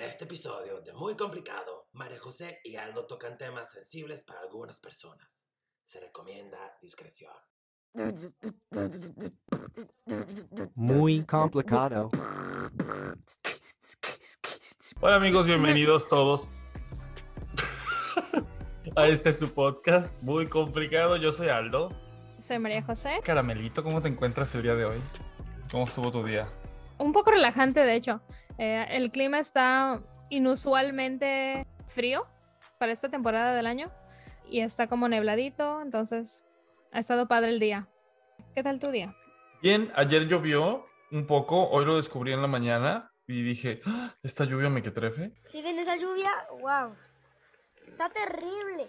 En este episodio de Muy Complicado, María José y Aldo tocan temas sensibles para algunas personas. Se recomienda discreción. Muy complicado. Hola amigos, bienvenidos todos a este su podcast muy complicado. Yo soy Aldo. Soy María José. Caramelito, ¿cómo te encuentras el día de hoy? ¿Cómo estuvo tu día? Un poco relajante, de hecho. Eh, el clima está inusualmente frío para esta temporada del año y está como nebladito, entonces ha estado padre el día. ¿Qué tal tu día? Bien, ayer llovió un poco, hoy lo descubrí en la mañana y dije, "Ah, esta lluvia me que trefe. Si ven esa lluvia, wow. Está terrible.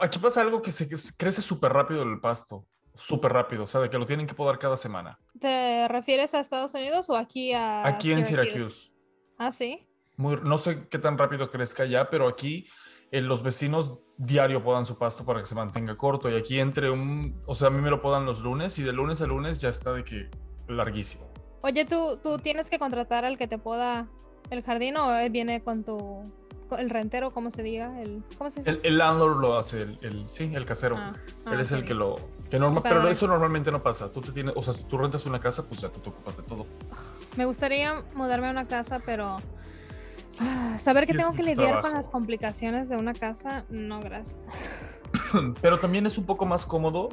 Aquí pasa algo que se que se crece súper rápido el pasto, súper rápido, o sea, de que lo tienen que podar cada semana. ¿Te refieres a Estados Unidos o aquí a Aquí en Syracuse. Ah, sí. Muy, no sé qué tan rápido crezca ya, pero aquí eh, los vecinos diario podan su pasto para que se mantenga corto. Y aquí entre un, o sea, a mí me lo podan los lunes y de lunes a lunes ya está de que larguísimo. Oye, ¿tú, tú tienes que contratar al que te poda el jardín o él viene con tu el rentero, ¿cómo se diga? El, ¿Cómo se dice? El, el landlord lo hace, el, el- sí, el casero. Ah, Él ah, es el que lo, que pero eso normalmente no pasa. Tú te tienes, o sea, si tú rentas una casa, pues ya tú te ocupas de todo. Me gustaría mudarme a una casa, pero ah, saber que Sí, tengo que lidiar con las complicaciones de una casa, no, gracias. Pero también es un poco más cómodo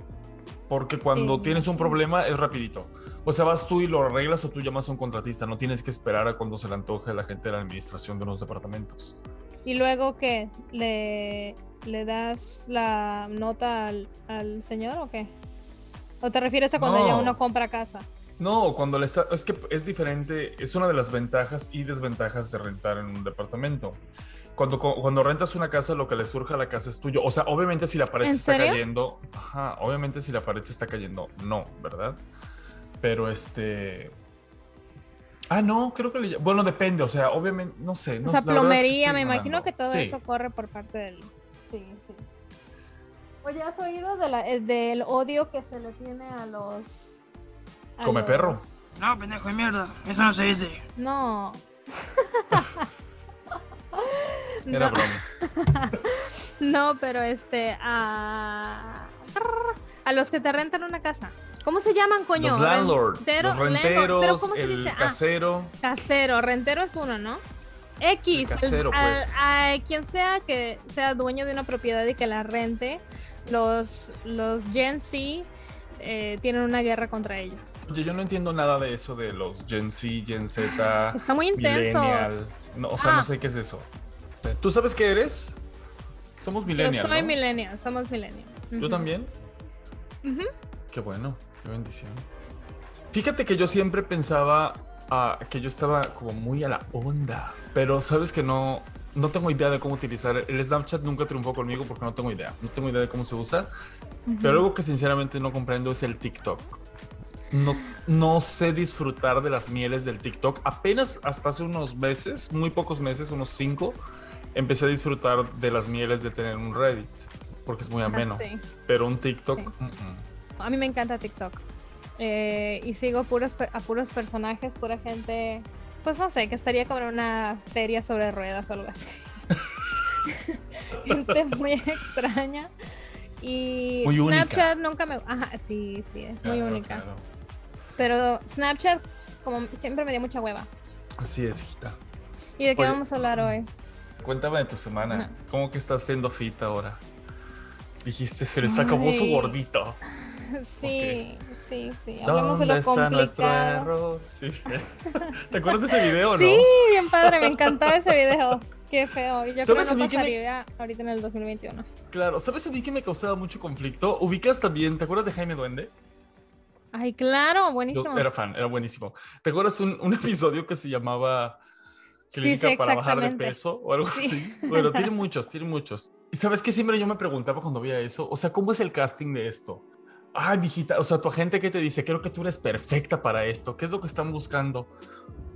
porque cuando Sí. tienes un problema es rapidito. O sea, vas tú y lo arreglas o tú llamas a un contratista. No tienes que esperar a cuando se le antoje a la gente de la administración de unos departamentos. Y luego que le, le das la nota al, al señor o qué? ¿O te refieres a cuando ya No. uno compra casa? No, cuando le está, es que es diferente, es una de las ventajas y desventajas de rentar en un departamento. Cuando, cuando rentas una casa, lo que le surge a la casa es tuyo. O sea, obviamente si la pared ¿En se está serio? cayendo, ajá, obviamente si la pared se está cayendo, no, ¿verdad? Pero este... Ah, no, creo que le... Bueno, depende, o sea, obviamente, no sé. no o sea, es que plomería, me imagino que todo Sí. eso corre por parte del... Sí, sí. Oye, ¿has oído de la- del odio que se le tiene a los... a Come perro. No, pendejo de mierda. Eso no se dice. No. Era no, broma. no, pero este... A... a los que te rentan una casa. ¿Cómo se llaman, coño? Los landlords, Rentero- los landlord, pero renteros, ¿cómo se el dice? Ah, casero. Casero, rentero es uno, ¿no? X, casero, a- pues. a quien sea que sea dueño de una propiedad y que la rente, los, los Gen Z eh, tienen una guerra contra ellos. Oye, yo no entiendo nada de eso de los Gen Z, Gen Z. Está muy intenso. Millennial. No, o sea, Ah. no sé qué es eso. ¿Tú sabes qué eres? Somos Yo millennial, soy ¿no? millennial, somos millennial. ¿Tú Ujú. también? Qué bueno, qué bendición. Fíjate que yo siempre pensaba ah, que yo estaba como muy a la onda, pero sabes que no, no tengo idea de cómo utilizar. El Snapchat nunca triunfó conmigo porque no tengo idea. No tengo idea de cómo se usa. Pero algo que sinceramente no comprendo es el TikTok. No, no sé disfrutar de las mieles del TikTok. Apenas hasta hace unos meses, muy pocos meses, unos cinco, empecé a disfrutar de las mieles de tener un Reddit. Porque es muy ameno. Ah, Sí. Pero un TikTok, Sí. mm, mm. A mí me encanta TikTok. Eh, y sigo puros, a puros personajes, pura gente. Pues no sé, que estaría como en una feria sobre ruedas o algo así. gente muy extraña. Y Muy única. Snapchat nunca me. Ajá, sí, sí, es muy única. claro. Pero Snapchat, como siempre, me dio mucha hueva. Así es, hijita. ¿Y de qué Oye, vamos a hablar hoy? Cuéntame de tu semana. ¿Cómo que estás siendo fit ahora? Dijiste, se les acabó su gordito. Sí, sí, sí. Hablamos de ¿Dónde lo complicado. Sí. ¿Te acuerdas de ese video no? Sí, bien padre, me encantaba ese video. Qué feo. Yo creo ¿Sabes que a no que me- pasaría ahorita en el 2021. Claro. ¿Sabes a mí que me causaba mucho conflicto? Ubicas también, ¿te acuerdas de Jaime Duende? Ay, claro, Yo buenísimo. era fan, era buenísimo. ¿Te acuerdas un, un episodio que se llamaba Sí, Clínica sí, para bajar de peso o algo Sí. así? Bueno, tiene muchos, tiene muchos. Y sabes que siempre yo me preguntaba cuando veía eso, o sea, ¿cómo es el casting de esto? Ay, mijita, o sea, tu agente que te dice, creo que tú eres perfecta para esto, ¿qué es lo que están buscando?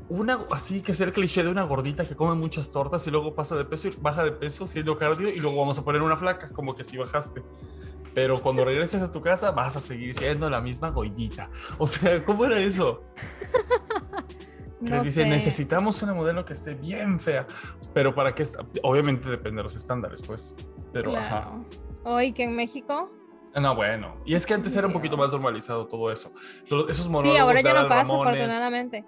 Una, así que es el cliché de una gordita que come muchas tortas y luego pasa de peso y baja de peso haciendo cardio y luego vamos a poner una flaca, como que si bajaste. Pero cuando regreses a tu casa vas a seguir siendo la misma gollita. O sea, ¿cómo era eso? Que No les dice, sé. necesitamos una modelo que esté bien fea. Pero para qué, está- obviamente depende de los estándares, pues. Pero, ajá. Claro. Hoy que en México. No, bueno. Y es que antes era un poquito más normalizado todo eso. Esos monólogos Sí, ahora ya no pasa, Ramones, afortunadamente.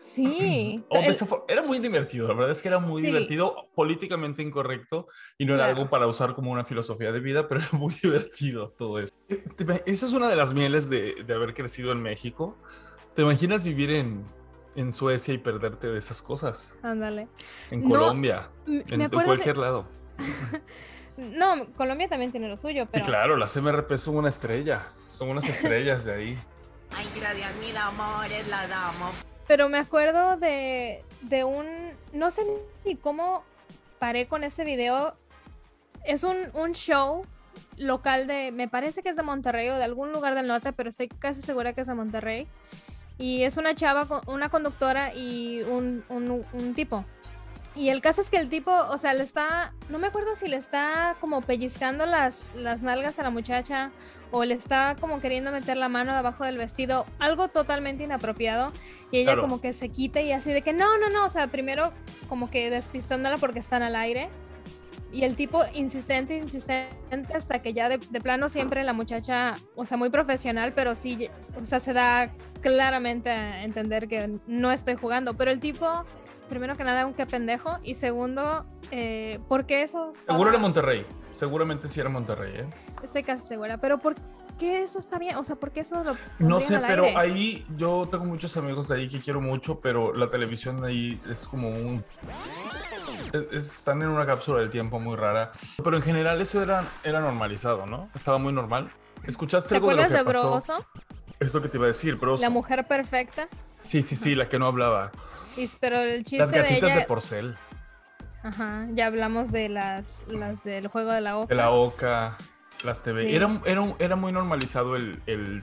Sí. o el- era muy divertido, la verdad es que era muy Sí. divertido, políticamente incorrecto y no era algo para usar como una filosofía de vida, pero era muy divertido todo eso. Eh, Esa es una de las mieles de, de haber crecido en México. ¿Te imaginas vivir en, en Suecia y perderte de esas cosas? Ándale. En Colombia, en, cualquier lado. No, Colombia también tiene lo suyo, pero. Sí, claro, las MRP son una estrella, son unas estrellas de ahí. Ay, gracias, mil amores, las amo. Pero me acuerdo de, de un. No sé ni cómo paré con ese video. Es un, un show local de. Me parece que es de Monterrey o de algún lugar del norte, pero estoy casi segura que es de Monterrey. Y es una chava, con- una conductora y un, un- un tipo. Y el caso es que el tipo, o sea, le está. No me acuerdo si le está como pellizcando las, las nalgas a la muchacha o le está como queriendo meter la mano debajo del vestido. Algo totalmente inapropiado. Y ella Claro. como que se quita y así de que no, no, no. O sea, primero como que despistándola porque están al aire. Y el tipo insistente, insistente, hasta que ya de, de plano siempre la muchacha, o sea, muy profesional, pero sí, o sea, se da claramente a entender que no estoy jugando. Pero el tipo, primero que nada, un qué pendejo. Y segundo, eh, ¿por qué eso? Seguro era Monterrey, seguramente sí era Monterrey, ¿eh? Estoy casi segura. Pero ¿por qué eso está bien? O sea, ¿por qué eso lo No sé, pero aire? ahí yo tengo muchos amigos de ahí que quiero mucho, pero la televisión de ahí es como un... es- es- están en una cápsula del tiempo muy rara. Pero en general eso era, era normalizado, ¿no? Estaba muy normal. ¿Escuchaste ¿Te algo de lo que de pasó? Broso? Eso que te iba a decir, Broso. La mujer perfecta. Sí, sí, sí, la que no hablaba. Y- pero el chiste Las de gatitas ella... de porcel, Ajá, ya hablamos de las, las del juego de la oca. de la oca, las TV. Sí. Era, era, era muy normalizado el, el-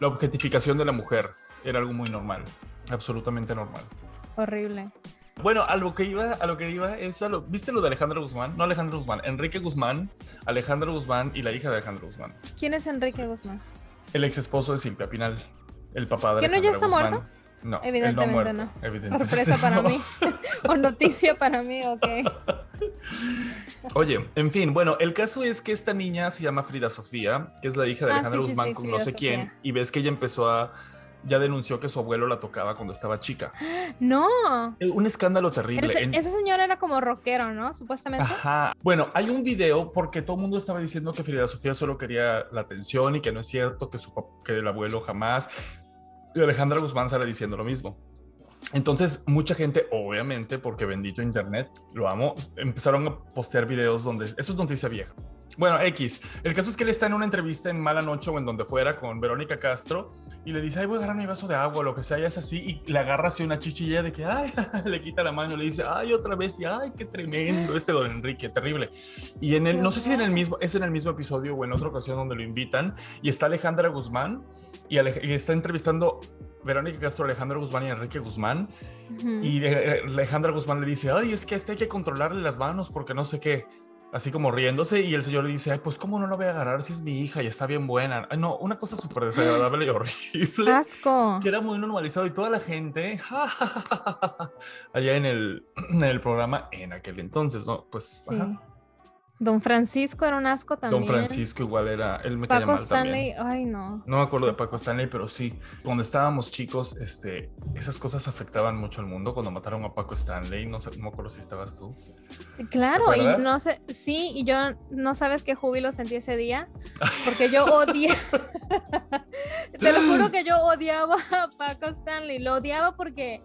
la objetificación de la mujer. Era algo muy normal, absolutamente normal. Horrible. Bueno, a lo que iba, a lo que iba es a lo, ¿viste lo de Alejandro Guzmán? No Alejandro Guzmán, Enrique Guzmán, Alejandro Guzmán y la hija de Alejandro Guzmán. ¿Quién es Enrique Guzmán? El ex esposo de Silvia Pinal, el papá de ¿Que no ya está Guzmán. No, no Evidentemente muerto, no. evidentemente Sorpresa para no. mí. o noticia para mí, ok. Oye, en fin, bueno, el caso es que esta niña se llama Frida Sofía, que es la hija de Ah, sí, sí, Guzmán sí, con no sé quién, y ves que ella empezó a, ya denunció que su abuelo la tocaba cuando estaba chica. No. Eh, Un escándalo terrible. se- En- ese señor era como rockero, ¿no? Supuestamente. Ajá. Bueno, hay un video porque todo el mundo estaba diciendo que Frida Sofía solo quería la atención y que no es cierto, que, su, que el abuelo jamás. Y Alejandra Guzmán sale diciendo lo mismo. Entonces, mucha gente, obviamente, porque bendito Internet, lo amo, empezaron a postear videos donde... Esto es noticia vieja. Bueno, X. El caso es que él está en una entrevista en Mala Noche o en donde fuera con Verónica Castro y le dice, ay, voy a agarrar mi vaso de agua lo que sea, y es así, y le agarra así una chichilla de que, ay, le quita la mano le dice, ay, otra vez, y ay, qué tremendo este don Enrique, terrible. Y en el, no sé si en el mismo, es en el mismo episodio o en otra ocasión donde lo invitan, y está Alejandra Guzmán, y, y está entrevistando Verónica Castro, Alejandra Guzmán y Enrique Guzmán, Ujú. y eh, Alejandra Guzmán le dice, ay, es que a este hay que controlarle las manos porque no sé qué. Así como riéndose y el señor le dice, ay, pues cómo no lo voy a agarrar si es mi hija y está bien buena. Ay, no, una cosa súper desagradable y horrible. Asco. Que era muy normalizado y toda la gente allá en el, en el programa en aquel entonces, ¿no? Pues, Sí. ajá. Don Francisco era un asco también. Don Francisco igual era, él me Paco mal también. Stanley, ay no. No me acuerdo de Paco Stanley, pero sí, cuando estábamos chicos, este, esas cosas afectaban mucho al mundo. Cuando mataron a Paco Stanley, no, sé, no me acuerdo si estabas tú. Claro, y no sé, sí, y yo no sabes qué júbilo sentí ese día, porque yo odié, te lo juro que yo odiaba a Paco Stanley, lo odiaba porque,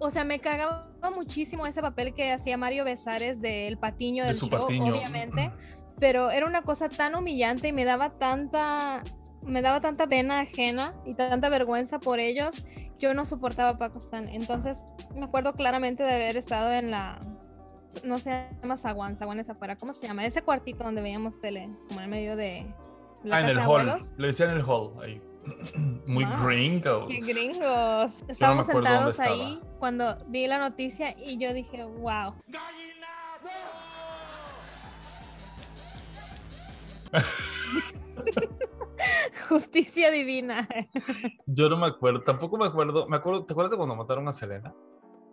o sea, me cagaba muchísimo ese papel que hacía Mario Besares del patiño De del su show, Patiño. obviamente, pero era una cosa tan humillante y me daba tanta, me daba tanta pena ajena y tanta vergüenza por ellos, yo no soportaba a Paco Stanley, entonces me acuerdo claramente de haber estado en la no se llama Zaguán, Zaguán es afuera. ¿Cómo se llama? Ese cuartito donde veíamos tele, como en medio de la ah, en el de hall. abuelos. Le decían el hall ahí. Muy Wow, gringos. ¡Qué gringos! Estábamos sentados ahí cuando vi la noticia y yo dije, wow. Justicia divina. Yo no me acuerdo, tampoco me acuerdo. Me acuerdo, ¿te acuerdas de cuando mataron a Selena?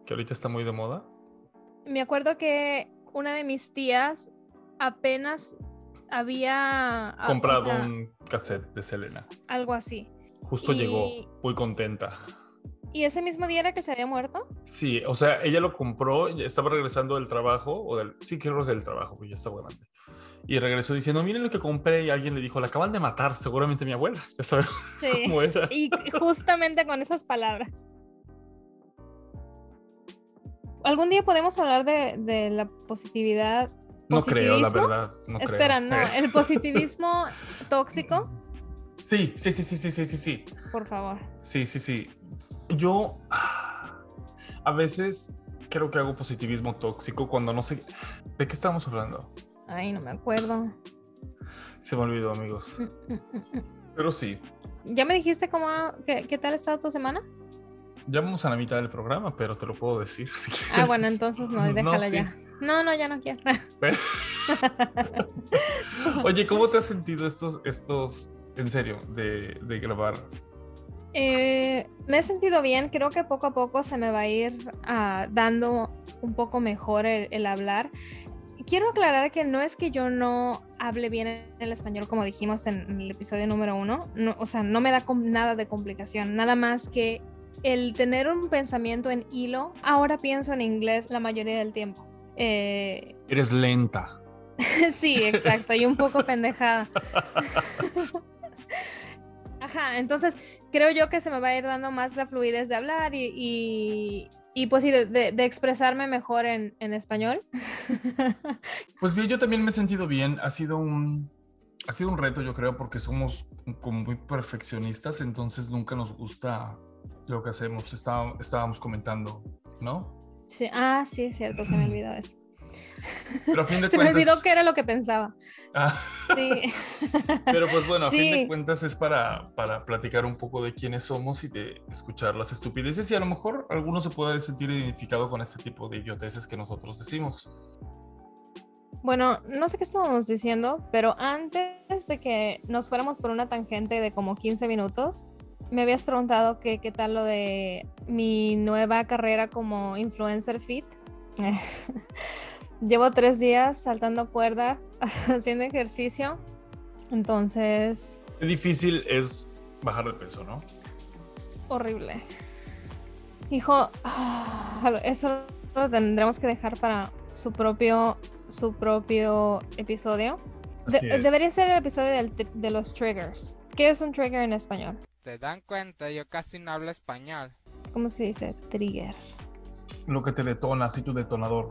Que ahorita está muy de moda. Me acuerdo que una de mis tías apenas había ah, o Comprado sea, un cassette de Selena. algo así. Justo y- llegó, muy contenta. ¿Y ese mismo día era que se había muerto? Sí, o sea, ella lo compró, estaba regresando del trabajo, o del, sí, creo que del trabajo, pues ya estaba grande. Y regresó diciendo, miren lo que compré, y alguien le dijo, la acaban de matar, seguramente mi abuela, ya sabemos Sí. cómo era. Y justamente con esas palabras. ¿Algún día podemos hablar de, de la positividad? No creo, la verdad, no creo. Espera, no. Eh, El positivismo tóxico, Sí, sí, sí, sí, sí, sí, sí, sí, por favor. sí, sí, sí. Yo ah, a veces creo que hago positivismo tóxico cuando no sé... ¿De qué estamos hablando? Ay, no me acuerdo. Se me olvidó, amigos. Pero sí, ¿Ya me dijiste cómo, qué, qué tal ha estado tu semana? Ya vamos a la mitad del programa, pero te lo puedo decir. si Ah, bueno, quieres. entonces no, déjala sí. ya. No, no, ya no quiero. Pero- Oye, ¿cómo te has sentido estos, estos, en serio, de, de grabar? Eh, me he sentido bien, creo que poco a poco se me va a ir ah, dando un poco mejor el, el hablar. Quiero aclarar que no es que yo no hable bien el español como dijimos en, el episodio número uno, no, o sea, no me da nada de complicación, nada más que el tener un pensamiento en hilo, ahora pienso en inglés la mayoría del tiempo. Eh, Eres lenta. sí, exacto, y un poco pendejada. Ajá, entonces creo yo que se me va a ir dando más la fluidez de hablar y, y, y, pues sí, de, de- de expresarme mejor en, en español. Pues bien, yo también me he sentido bien. Ha sido un, ha sido un reto, yo creo, porque somos como muy perfeccionistas, entonces nunca nos gusta lo que hacemos. Está- estábamos comentando, ¿no? Sí, ah, sí, es cierto, se me olvidó eso. Pero a fin de Se me olvidó que era lo que pensaba. Ah, Sí. pero pues bueno, a fin de cuentas es para, para platicar un poco de quiénes somos y de escuchar las estupideces y a lo mejor alguno se puede sentir identificado con este tipo de idioteces que nosotros decimos. Bueno, no sé qué estábamos diciendo, pero antes de que nos fuéramos por una tangente de como 15 minutos, me habías preguntado que qué tal lo de mi nueva carrera como influencer fit. Llevo tres días saltando cuerda, haciendo ejercicio. Entonces, Qué difícil es bajar de peso, ¿no? horrible. Hijo, ah, eso lo tendremos que dejar para su propio, su propio episodio. De- debería ser el episodio del de los triggers. ¿Qué es un trigger en español? ¿Se dan cuenta? Yo casi no hablo español. ¿Cómo se dice? Trigger. Lo que te detona, así tu detonador.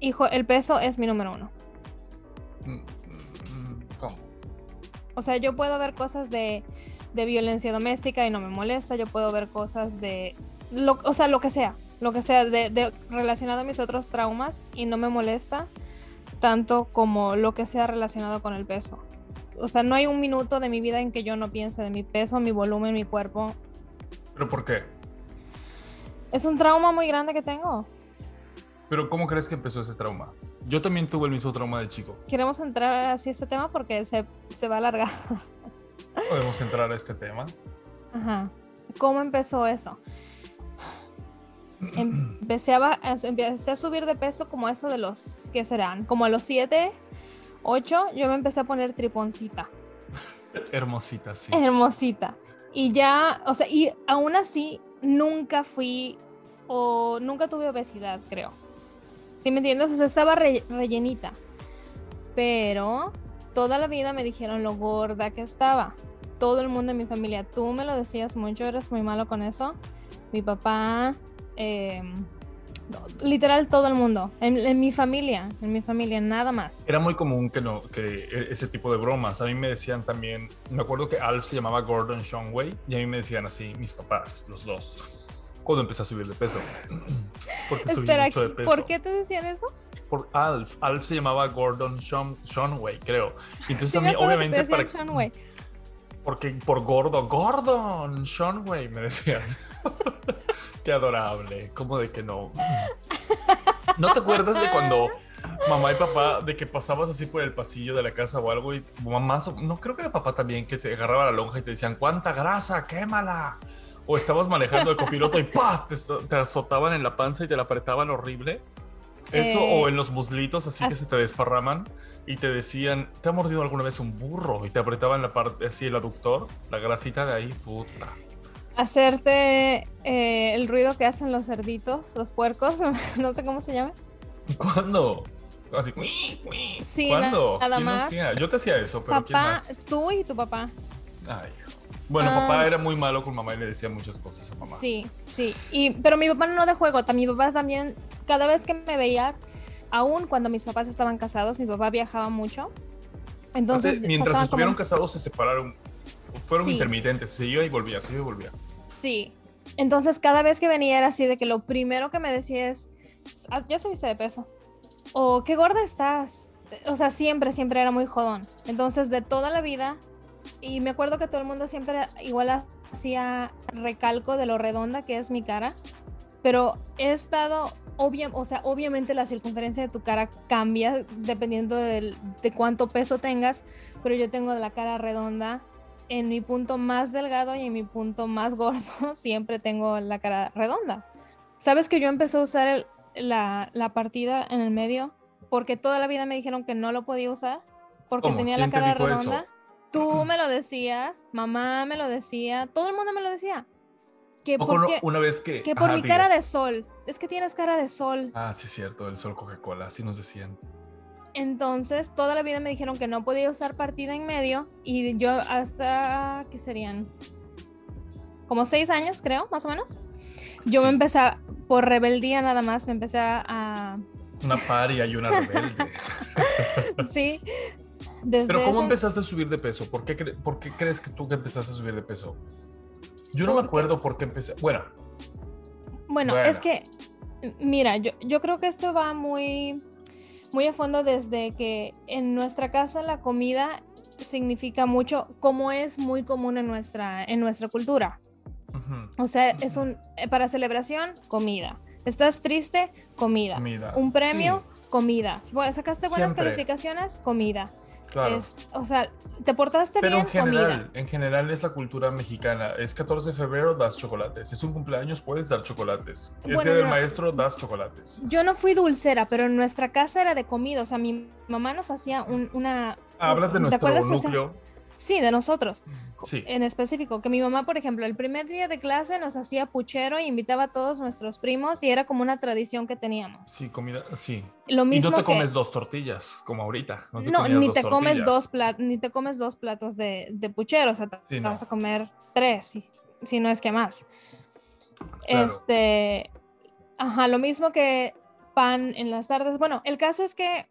Hijo, el peso es mi número uno. Mm, mm, ¿Cómo? O sea, yo puedo ver cosas de, de violencia doméstica y no me molesta. Yo puedo ver cosas de... Lo, o sea, lo que sea. Lo que sea de, de- relacionado a mis otros traumas y no me molesta tanto como lo que sea relacionado con el peso. O sea, no hay un minuto de mi vida en que yo no piense de mi peso, mi volumen, mi cuerpo. ¿Pero por qué? Es un trauma muy grande que tengo. ¿Pero cómo crees que empezó ese trauma? Yo también tuve el mismo trauma de chico. Queremos entrar así a este tema porque se, se va a alargar. Podemos entrar a este tema. Ajá. ¿Cómo empezó eso? Empecé a, empecé subir de peso como eso de los, ¿qué serán? Como a los 7, 8, yo me empecé a poner triponcita, Hermosita, sí. hermosita. Y ya, o sea, y aún así nunca fui o nunca tuve obesidad, creo. ¿Sí me entiendes? O sea, estaba re- rellenita. Pero toda la vida me dijeron lo gorda que estaba. Todo el mundo en mi familia, tú me lo decías mucho, eres muy malo con eso. Mi papá, eh, literal todo el mundo. En, en mi familia, en mi familia, nada más. Era muy común que, no, que e- ese tipo de bromas. A mí me decían también, me acuerdo que Alf se llamaba Gordon Shumway y a mí me decían así mis papás, los dos, cuando empecé a subir de peso. Porque subí Espera, mucho de peso. ¿por qué te decían eso? Por Alf. Alf se llamaba Gordon Shum, Shumway, creo. Entonces Sí a mí, obviamente, para, porque por gordo, Gordon Shumway, me decían. Qué adorable. ¿Cómo de que no? ¿No te acuerdas de cuando mamá y papá de que pasabas así por el pasillo de la casa o algo y mamá, no creo que era papá también, que te agarraba la lonja y te decían, ¿cuánta grasa? Quémala. O estabas manejando de copiloto y ¡pah! Te, te azotaban en la panza y te la apretaban horrible. Eso Eh, o en los muslitos así que se te desparraman y te decían, ¿te ha mordido alguna vez un burro? Y te apretaban la parte así el aductor, la grasita de ahí, puta. Hacerte eh, el ruido que hacen los cerditos, los puercos, no sé cómo se llama. ¿Cuándo? Así. Sí, ¿Cuándo? nada ¿Quién más. hacía? Yo te hacía eso, pero ¿quién Papá, más? tú y tu papá. Ay. Bueno, Ah. papá era muy malo con mamá y le decía muchas cosas a mamá. Sí, sí. Y, pero mi papá no de juego, mi papá también, cada vez que me veía, aún cuando mis papás estaban casados, mi papá viajaba mucho. Entonces, mientras estuvieron como- casados se separaron. Fueron Sí. intermitentes, se iba y volvía, se iba y volvía. Sí. Entonces, cada vez que venía era así de que lo primero que me decía es, "Ah, ya subiste de peso. O qué gorda estás. O sea, siempre, siempre era muy jodón. Entonces, de toda la vida, y me acuerdo que todo el mundo siempre igual hacía recalco de lo redonda que es mi cara. Pero he estado, obviamente la circunferencia de tu cara cambia dependiendo de cuánto peso tengas, pero yo tengo la cara redonda en mi punto más delgado y en mi punto más gordo siempre tengo la cara redonda. ¿Sabes que yo empecé a usar el- la, la partida en el medio? Porque toda la vida me dijeron que no lo podía usar porque ¿Cómo? tenía la ¿Quién te cara eso? redonda. Tú me lo decías, mamá me lo decía, todo el mundo me lo decía. Que porque, una vez que. que por ajá, mi cara de sol, es que tienes cara de sol. Ah, sí, cierto, el sol Coca-Cola, así nos decían. Entonces, toda la vida me dijeron que no podía usar partida en medio y yo hasta, ¿qué serían? Como seis años, creo, más o menos. Yo me empecé, a- por rebeldía nada más, me empecé a, Una paria y una rebelde. sí. Desde Pero ¿cómo ese- empezaste a subir de peso? ¿Por qué, cre- por qué crees que tú que empezaste a subir de peso? Yo no me acuerdo por qué empecé. Bueno, Bueno, Bueno. es que, mira, yo, yo creo que esto va muy, muy a fondo desde que en nuestra casa la comida significa mucho, como es muy común en nuestra, en nuestra cultura. O sea, es un, eh, para celebración, comida. ¿Estás triste? Comida. comida. Un premio, Sí, comida. Bueno, ¿Sacaste buenas Siempre. calificaciones? Comida. Claro. Es- o sea, ¿te portaste Pero bien? en general, Comida. en general es la cultura mexicana. Es 14 de febrero, das chocolates. Es un cumpleaños, puedes dar chocolates. Es Bueno, del no. maestro, das chocolates. Yo no fui dulcera, pero en nuestra casa era de comida. O sea, mi mamá nos hacía un- una... Hablas de ¿te nuestro de esa- núcleo. Sí, de nosotros. Sí. En específico, que mi mamá, por ejemplo, el primer día de clase nos hacía puchero y invitaba a todos nuestros primos y era como una tradición que teníamos. Sí, comida, sí. Lo Y mismo no te que- comes dos tortillas, como ahorita. No, te No, comías ni dos te comes dos platos, ni te comes dos platos de, de puchero, o sea, te Sí, no. vas a comer tres, si, si no es que más. Claro. Este, ajá, lo mismo que pan en las tardes. Bueno, el caso es que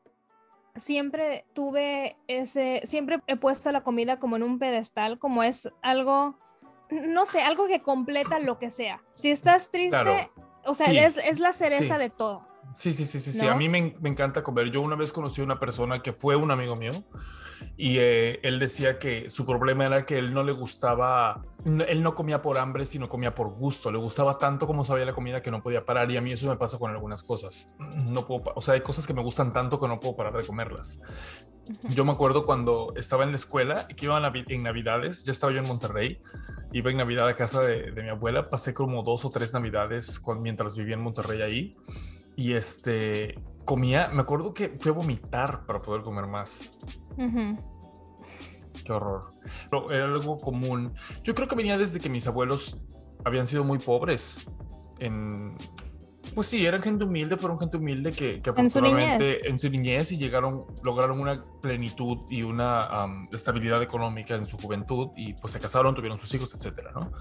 siempre tuve ese, siempre he puesto la comida como en un pedestal, como es algo, no sé, algo que completa lo que sea. Si estás triste, Claro. o sea, Sí, es, es la cereza sí. de todo. Sí, sí, sí, sí, sí. A mí me, me encanta comer. Yo una vez conocí a una persona que fue un amigo mío y eh, él decía que su problema era que él no le gustaba, no- él no comía por hambre, sino comía por gusto. Le gustaba tanto como sabía la comida que no podía parar y a mí eso me pasa con algunas cosas. No puedo, o sea, hay cosas que me gustan tanto que no puedo parar de comerlas. Yo me acuerdo cuando estaba en la escuela, que iba en Navidades, ya estaba yo en Monterrey, iba en Navidad a casa de, de mi abuela, pasé como dos o tres Navidades cuan- mientras vivía en Monterrey ahí, y este, comía, me acuerdo que fui a vomitar para poder comer más. Qué horror. Pero era algo común. Yo creo que venía desde que mis abuelos habían sido muy pobres. En, pues sí, eran gente humilde, fueron gente humilde que, que En afortunadamente en su niñez y llegaron, lograron una plenitud y una am, estabilidad económica en su juventud y pues se casaron, tuvieron sus hijos, etcétera, ¿no?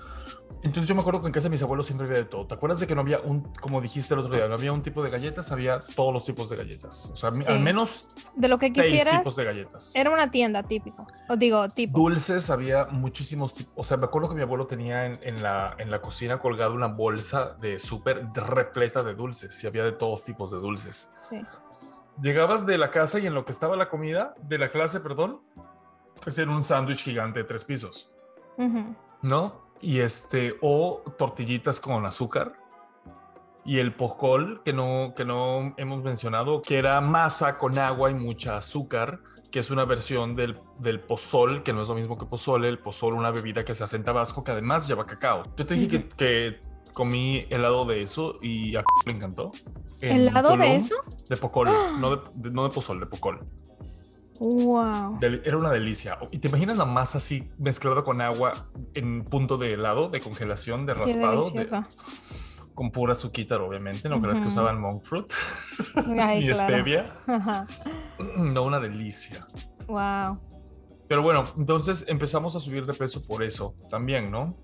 Entonces yo me acuerdo que en casa de mis abuelos siempre había de todo. ¿Te acuerdas de que no había un, como dijiste el otro día, no había un tipo de galletas, había todos los tipos de galletas? O sea, Sí. al menos De lo que quisieras, tipos de galletas. era una tienda típico, o digo, tipo. Dulces había muchísimos tipos. O sea, me acuerdo que mi abuelo tenía en, en la, en la cocina colgada una bolsa de súper repleta de dulces y había de todos tipos de dulces. Sí. Llegabas de la casa y en lo que estaba la comida, de la clase, perdón, pues era un sándwich gigante de tres pisos. ¿no? Y este, o tortillitas con azúcar y el pozol, que no, que no hemos mencionado, que era masa con agua y mucha azúcar, que es una versión del, del pozol, que no es lo mismo que pozole. El pozol, una bebida que se hace en Tabasco, que además lleva cacao. Yo te dije que, que comí helado de eso y a le encantó. En ¿Helado de eso? De pocol, no de, de- no de pozol, de pocol. Wow. Era una delicia. ¿Y te imaginas la masa así mezclada con agua en punto de helado, de congelación, de Qué raspado, de- con pura azúcar, obviamente? ¿No crees que Ujú. usaban monk fruit Ay, claro. stevia? Ajá. No, una delicia. Wow. Pero bueno, entonces empezamos a subir de peso por eso también, ¿no?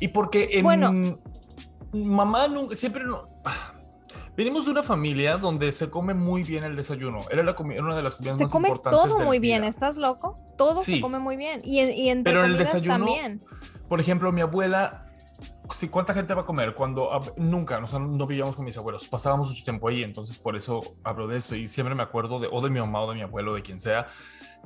Y porque en Bueno. mamá nunca, siempre no. Venimos de una familia donde se come muy bien el desayuno. Era la era una de las comidas Se más come importantes todo del muy bien. ¿estás loco? Todo Sí. se come muy bien. Y, y entre Pero en el desayuno- también. Por ejemplo, mi abuela, sí, ¿cuánta gente va a comer? Cuando nunca, o sea, no vivíamos con mis abuelos, pasábamos mucho tiempo ahí, entonces por eso hablo de esto y siempre me acuerdo de o de mi mamá o de mi abuelo, de quien sea,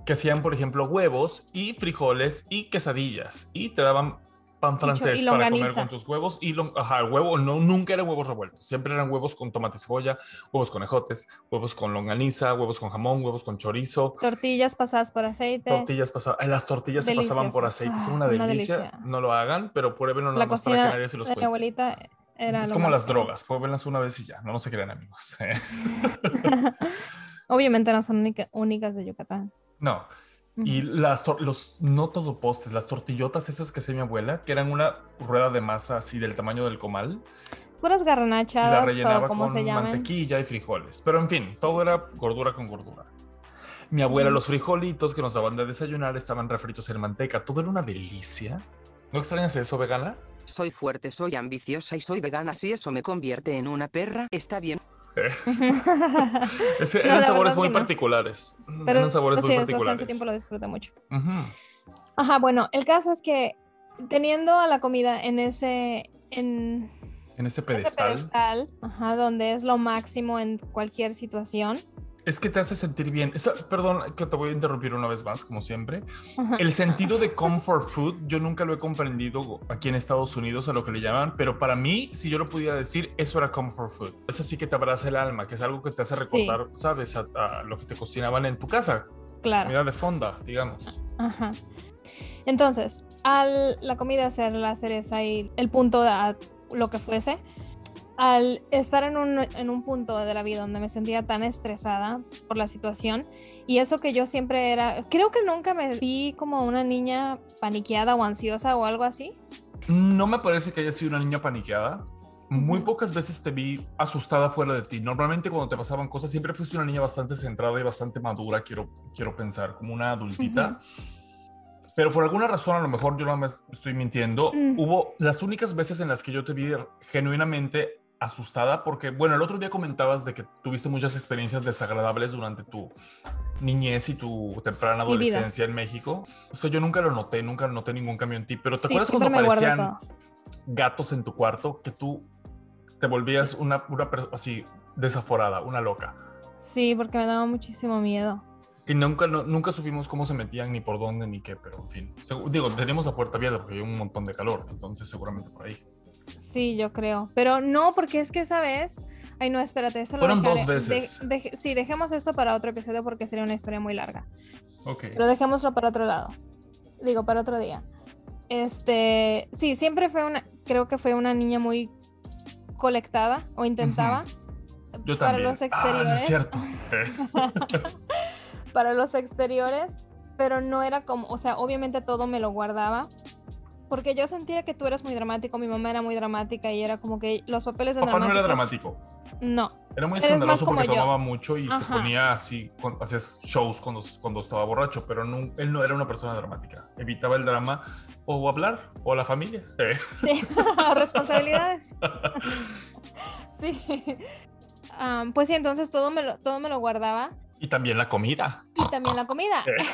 que hacían, por ejemplo, huevos y frijoles y quesadillas y te daban pan francés para comer con tus huevos y ajá, huevo no nunca eran huevos revueltos, siempre eran huevos con tomate y cebolla, huevos con ejotes, huevos con longaniza, huevos con jamón, huevos con chorizo. Tortillas pasadas por aceite. Tortillas pasadas, eh, las tortillas se pasaban por Delicioso. aceite, son Ah, una una delicia. delicia. No lo hagan, pero pruébenlo nada La más para que nadie se los mi cuente. abuelita era Es como las drogas, pruébenlas una vez y ya, no, no se crean amigos. Obviamente no son única- únicas de Yucatán. no, y las, los, no todo postes, las tortillotas esas que hacía mi abuela, que eran una rueda de masa así del tamaño del comal, Puras y la rellenaba o como con se mantequilla y frijoles. Pero en fin, todo era gordura con gordura. Mi abuela, Mm. los frijolitos que nos daban de desayunar estaban refritos en manteca, todo era una delicia. ¿No extrañas eso, vegana? Soy fuerte, soy ambiciosa y soy vegana. Si eso me convierte en una perra, está bien. Ese- No, eran sabores muy no. particulares. Pero eran sabores sí, muy eso, particulares. su tiempo lo disfruté mucho. Ajá, bueno, el caso es que teniendo a la comida en ese, en En ese ese pedestal. pedestal, ajá, donde es lo máximo en cualquier situación. Es que te hace sentir bien. Esa- perdón que te voy a interrumpir una vez más, como siempre. El sentido de comfort food, yo nunca lo he comprendido aquí en Estados Unidos a lo que le llaman, pero para mí, si yo lo pudiera decir, eso era comfort food. Es así que te abraza el alma, que es algo que te hace recordar, ¿sabes? A, a lo que te cocinaban en tu casa. Claro. Comida de fonda, digamos. Ajá. Entonces, al la comida ser la cereza y el punto a lo que fuese, al estar en un, en un punto de la vida donde me sentía tan estresada por la situación, y eso que yo siempre era, creo que nunca me vi como una niña paniqueada o ansiosa o algo así. No me parece que haya sido una niña paniqueada. Muy pocas veces te vi asustada fuera de ti. Normalmente cuando te pasaban cosas siempre fuiste una niña bastante centrada y bastante madura, quiero, quiero pensar, como una adultita. Pero por alguna razón, a lo mejor yo no me estoy mintiendo, Mm. hubo las únicas veces en las que yo te vi genuinamente asustada, porque, bueno, el otro día comentabas de que tuviste muchas experiencias desagradables durante tu niñez y tu temprana adolescencia en México. O sea, yo nunca lo noté, nunca noté ningún cambio en ti, pero ¿te Sí, acuerdas cuando aparecían gatos en tu cuarto que tú te volvías una, una persona así desaforada, una loca? Sí, porque me daba muchísimo miedo. Y nunca, no- nunca supimos cómo se metían, ni por dónde, ni qué, pero en fin. Digo, teníamos la puerta abierta porque había un montón de calor, entonces seguramente por ahí. Sí, yo creo. Pero no, porque es que esa vez. Ay, no, espérate. Eso lo Fueron dos dejaré- de- veces. deje- sí, dejemos esto para otro episodio porque sería una historia muy larga. Ok. Pero dejémoslo para otro lado. Digo, para otro día. Este. Sí, siempre fue una. Creo que fue una niña muy colectada o intentaba. Yo para también. los Ah, exteriores. no es cierto. Para los exteriores, pero no era como, o sea, obviamente todo me lo guardaba, porque yo sentía que tú eras muy dramático, mi mamá era muy dramática y era como que los papeles de Papá no era dramático. No, Era muy escandaloso porque yo. tomaba mucho y se ponía así, hacía shows cuando, cuando estaba borracho, pero no- él no era una persona dramática. Evitaba el drama o hablar o la familia. Eh, sí, responsabilidades. sí. Am, pues sí, entonces todo me lo, todo me lo guardaba Y también la comida. y también la comida. Eh.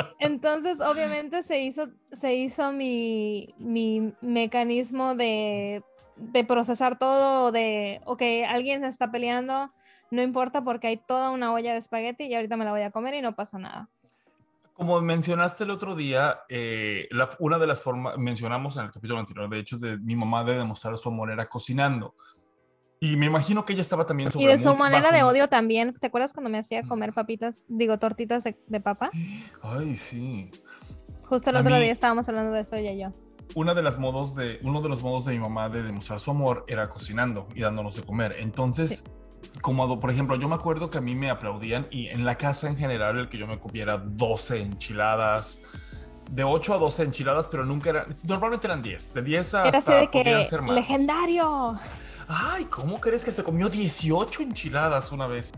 Entonces, obviamente se hizo, se hizo mi, mi mecanismo de, de procesar todo, de, ok, alguien se está peleando, no importa porque hay toda una olla de espagueti y ahorita me la voy a comer y no pasa nada. Como mencionaste el otro día, eh, la- una de las formas, mencionamos en el capítulo anterior, de hecho, de mi mamá de demostrar su amor era cocinando. Y me imagino que ella estaba también sobre Y de su manera bajo de odio también. ¿Te acuerdas cuando me hacía comer papitas, digo, tortitas de, de papa? Ay, sí. Justo el A otro mí- día estábamos hablando de eso ella y yo. Una de las modos de, uno de los modos de mi mamá de demostrar su amor era cocinando y dándonos de comer. Entonces, como ado- por ejemplo, yo me acuerdo que a mí me aplaudían y en la casa en general el que yo me comiera 12 enchiladas, de 8 a 12 enchiladas, pero nunca eran, normalmente eran 10, de 10 a Era así hasta de podían que ser más. legendario. Ay, ¿cómo crees que se comió 18 enchiladas una vez?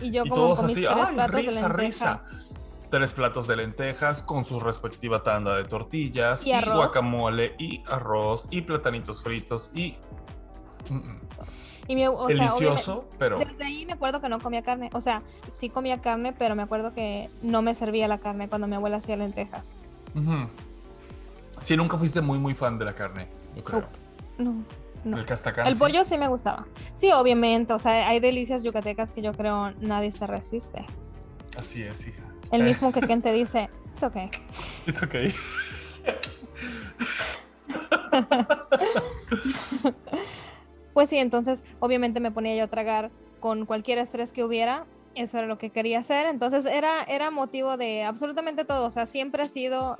Y yo y como todos así, tres ay, platos de risa, risa. Tres platos de lentejas con su respectiva tanda de tortillas Y y, arroz. guacamole y arroz y platanitos fritos y Mm, mm. Y mi- o sea, delicioso, pero desde ahí me acuerdo que no comía carne. O sea, sí comía carne, pero me acuerdo que no me servía la carne cuando mi abuela hacía lentejas. ujú. Sí, nunca fuiste muy muy fan de la carne, yo creo. No, no. El castacán. El sí. pollo sí me gustaba. Sí, obviamente. O sea, hay delicias yucatecas que yo creo nadie se resiste. Así es, hija. El Eh, mismo que quien te dice, it's okay. It's okay. Pues sí, entonces obviamente me ponía yo a tragar con cualquier estrés que hubiera. Eso era lo que quería hacer. Entonces era, era motivo de absolutamente todo. O sea, siempre ha sido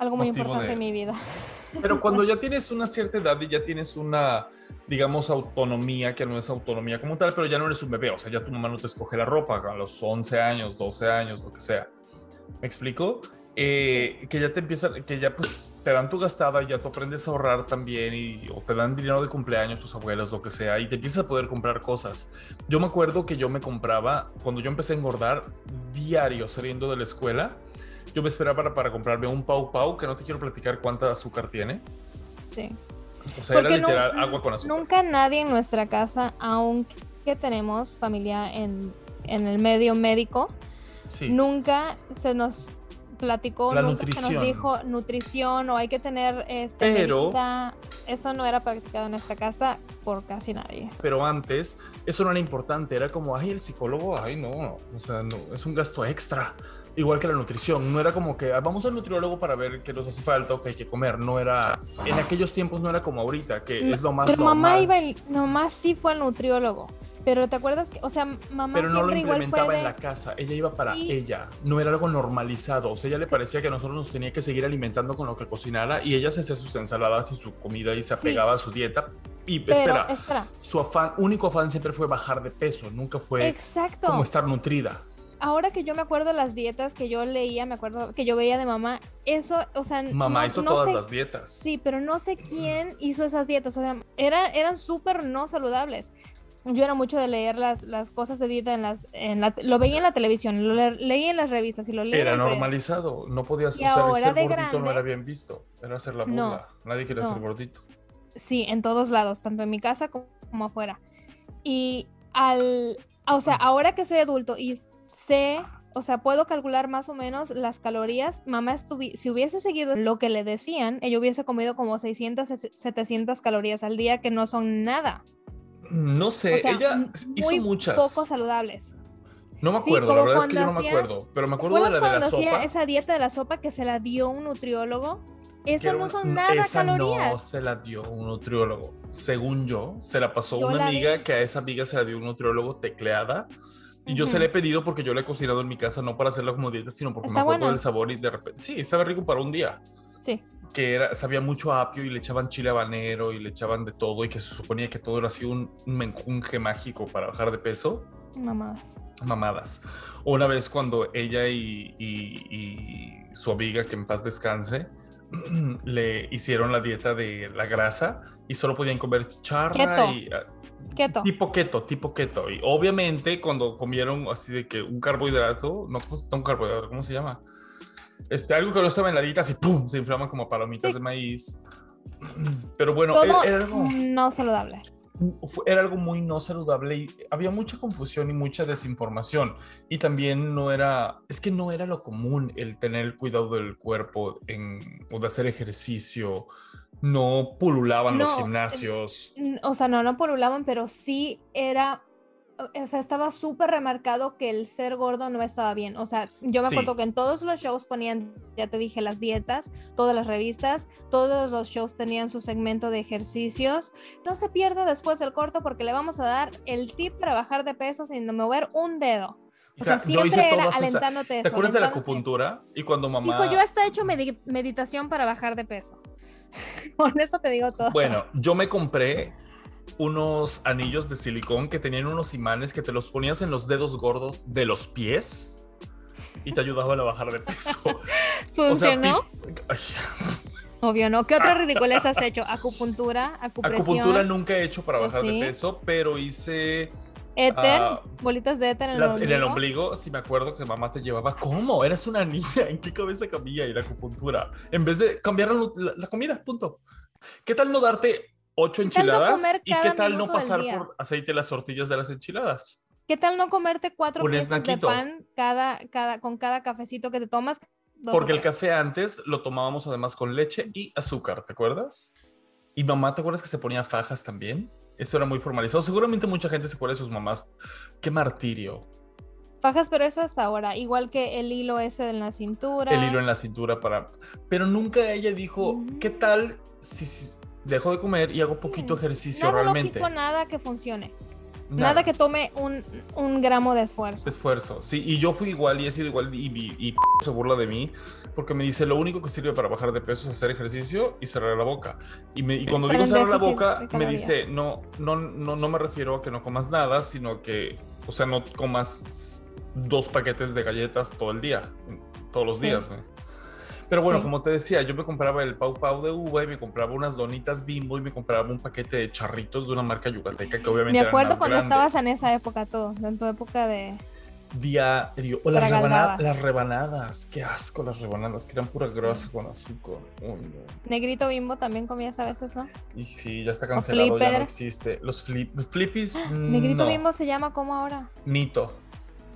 algo muy importante de- en mi vida. Pero cuando ya tienes una cierta edad y ya tienes una, digamos, autonomía, que no es autonomía como tal, pero ya no eres un bebé, o sea, ya tu mamá no te escoge la ropa a los 11 años, 12 años, lo que sea. ¿Me explico? Eh, que ya te empiezan, que ya pues te dan tu gastada ya tú aprendes a ahorrar también y o te dan dinero de cumpleaños tus abuelos, lo que sea, y te empiezas a poder comprar cosas. Yo me acuerdo que yo me compraba, cuando yo empecé a engordar diario saliendo de la escuela, yo me esperaba para, para comprarme un Pau Pau, que no te quiero platicar cuánta azúcar tiene. Sí. O sea, era Porque nu- literal agua con azúcar. Nunca nadie en nuestra casa, aunque tenemos familia en, en el medio médico, Sí. nunca se nos platicó, La nunca se nutrición. nos dijo nutrición o hay que tener este Pero- medida. Eso no era practicado en nuestra casa por casi nadie. Pero antes, eso no era importante. Era como, ay, el psicólogo, ay, no. O sea, no, es un gasto extra. Igual que la nutrición. No era como que "Ah, vamos al nutriólogo para ver qué nos hace falta o qué hay que comer. No era. En aquellos tiempos no era como ahorita, que es lo más Pero normal. mamá iba, el- mamá sí fue al nutriólogo. Pero te acuerdas que, o sea, mamá pero no lo implementaba de- en la casa, ella iba para Sí. ella, no era algo normalizado, o sea, ella le parecía que a nosotros nos tenía que seguir alimentando con lo que cocinara y ella se hacía sus ensaladas y su comida y se Sí. apegaba a su dieta y Pero, espera, espera. su afán, único afán siempre fue bajar de peso, nunca fue Exacto. como estar nutrida. Ahora que yo me acuerdo las dietas que yo leía, me acuerdo que yo veía de mamá, eso, o sea, Mamá no- hizo no todas sé- las dietas. Sí, pero no sé quién hizo esas dietas, o sea, era, eran súper no saludables. Yo era mucho de leer las, las cosas de dieta en las, en la, lo veía en la televisión, lo le- leía en las revistas y lo leía. Era normalizado, no podías, Y sea, ahora ser de gordito no era bien visto, era hacer la No, burla, nadie quería ser gordito. Sí, en todos lados, tanto en mi casa como, como afuera. Y al, o sea, ahora que soy adulto y sé, o sea, puedo calcular más o menos las calorías, mamá si hubiese seguido lo que le decían, ella hubiese comido como 600, 700 calorías al día, que no son nada. No sé, O sea, ella hizo muy muchas. Poco saludables. No me Sí, acuerdo, la como verdad es que yo no me acuerdo, pero me ¿Te acuerdo de la de la sopa. esa dieta de la sopa que se la dio un nutriólogo? Eso no son nada esa no calorías. se la dio un nutriólogo. Según yo, se la pasó Yo una la amiga vi. que a esa amiga se la dio un nutriólogo tecleada. Y yo se la he pedido porque yo la he cocinado en mi casa, no para hacerla como dieta, sino porque Está me acuerdo buena. del sabor y de repente. Sí, sabe rico para un día. Sí. Que era, sabía mucho a apio y le echaban chile habanero y le echaban de todo y que se suponía que todo era así un, un menjunje mágico para bajar de peso Mamadas. mamadas. Una vez cuando ella y, y- y su amiga, que en paz descanse, le hicieron la dieta de la grasa y solo podían comer charra y ah, Keto. tipo keto, tipo keto. Y obviamente cuando comieron así de que un carbohidrato, no, ¿cómo se- no un carbohidrato, ¿cómo se llama? Este, algo que no estaba en la dieta, así pum, se inflaman como palomitas Sí. de maíz. Pero bueno, Todo era, algo no saludable. era algo muy no saludable y había mucha confusión y mucha desinformación. Y también no era, es que no era lo común el tener cuidado del cuerpo en, o de hacer ejercicio. No pululaban los gimnasios. O sea, no, no polulaban, pero sí era o sea, estaba súper remarcado que el ser gordo no estaba bien. O sea, yo me Sí. acuerdo que en todos los shows ponían, ya te dije, las dietas, todas las revistas, todos los shows tenían su segmento de ejercicios. No se pierda después del corto porque le vamos a dar el tip para bajar de peso sin mover un dedo. O sea, siempre era alentándote eso. ¿Te acuerdas de la eso. acupuntura? Y cuando mamá... Dijo, yo hasta he hecho medi- meditación para bajar de peso. Con eso te digo todo. Bueno, yo me compré unos anillos de silicón que tenían unos imanes que te los ponías en los dedos gordos de los pies y te ayudaban a bajar de peso. O sea, ¿Funcionó? pi- Ay, Obvio, ¿no? ¿Qué otra ridiculez has hecho? Acupuntura, acupresión, acupuntura nunca he hecho para ¿O bajar sí? de peso, pero hice éter, ah, bolitas de éter en el las- en el ombligo. ombligo. Sí me acuerdo que mamá te llevaba. ¿Cómo? Eres una niña. ¿En qué cabeza cabía ir a acupuntura? En vez de cambiar la, la- la comida, punto. ¿Qué tal no darte ocho ¿Qué tal no enchiladas? comer ¿Y qué tal no pasar por aceite las tortillas de las enchiladas? ¿Qué tal no comerte cuatro Un piezas de snackito. pan cada, cada, con cada cafecito que te tomas? Porque el café antes lo tomábamos además con leche y azúcar, ¿te acuerdas? Y mamá, ¿te acuerdas que se ponía fajas también? Eso era muy formalizado. Seguramente mucha gente se acuerda de sus mamás. Qué martirio. Fajas, pero eso hasta ahora. Igual que el hilo ese en la cintura. El hilo en la cintura para... Pero nunca ella dijo, ¿qué tal si, si dejo de comer y hago poquito ejercicio Nada realmente? lógico, nada que funcione. Nada, que tome un, un gramo de esfuerzo. Esfuerzo, sí, y yo fui igual y he sido igual y, y, y se burla de mí porque me dice lo único que sirve para bajar de peso es hacer ejercicio y cerrar la boca. Y, me, y cuando Estar digo cerrar la boca, me dice, no, no, no, no me refiero a que no comas nada, sino que, o sea, no comas dos paquetes de galletas todo el día, todos los Sí. días. ¿ves? Pero bueno, Sí. como te decía, yo me compraba el Pau Pau de uva y me compraba unas donitas bimbo y me compraba un paquete de charritos de una marca yucateca que obviamente Me eran acuerdo más cuando grandes. estabas en esa época tú, en tu época de... diario. O las, rebana- las rebanadas. Qué asco las rebanadas, que eran pura grasa con azúcar. Uy, no. Negrito bimbo también comías a veces, ¿no? Y sí, ya está cancelado, ya no existe. Los flip, flippies, Negrito no. bimbo se llama ¿cómo ahora? Nito.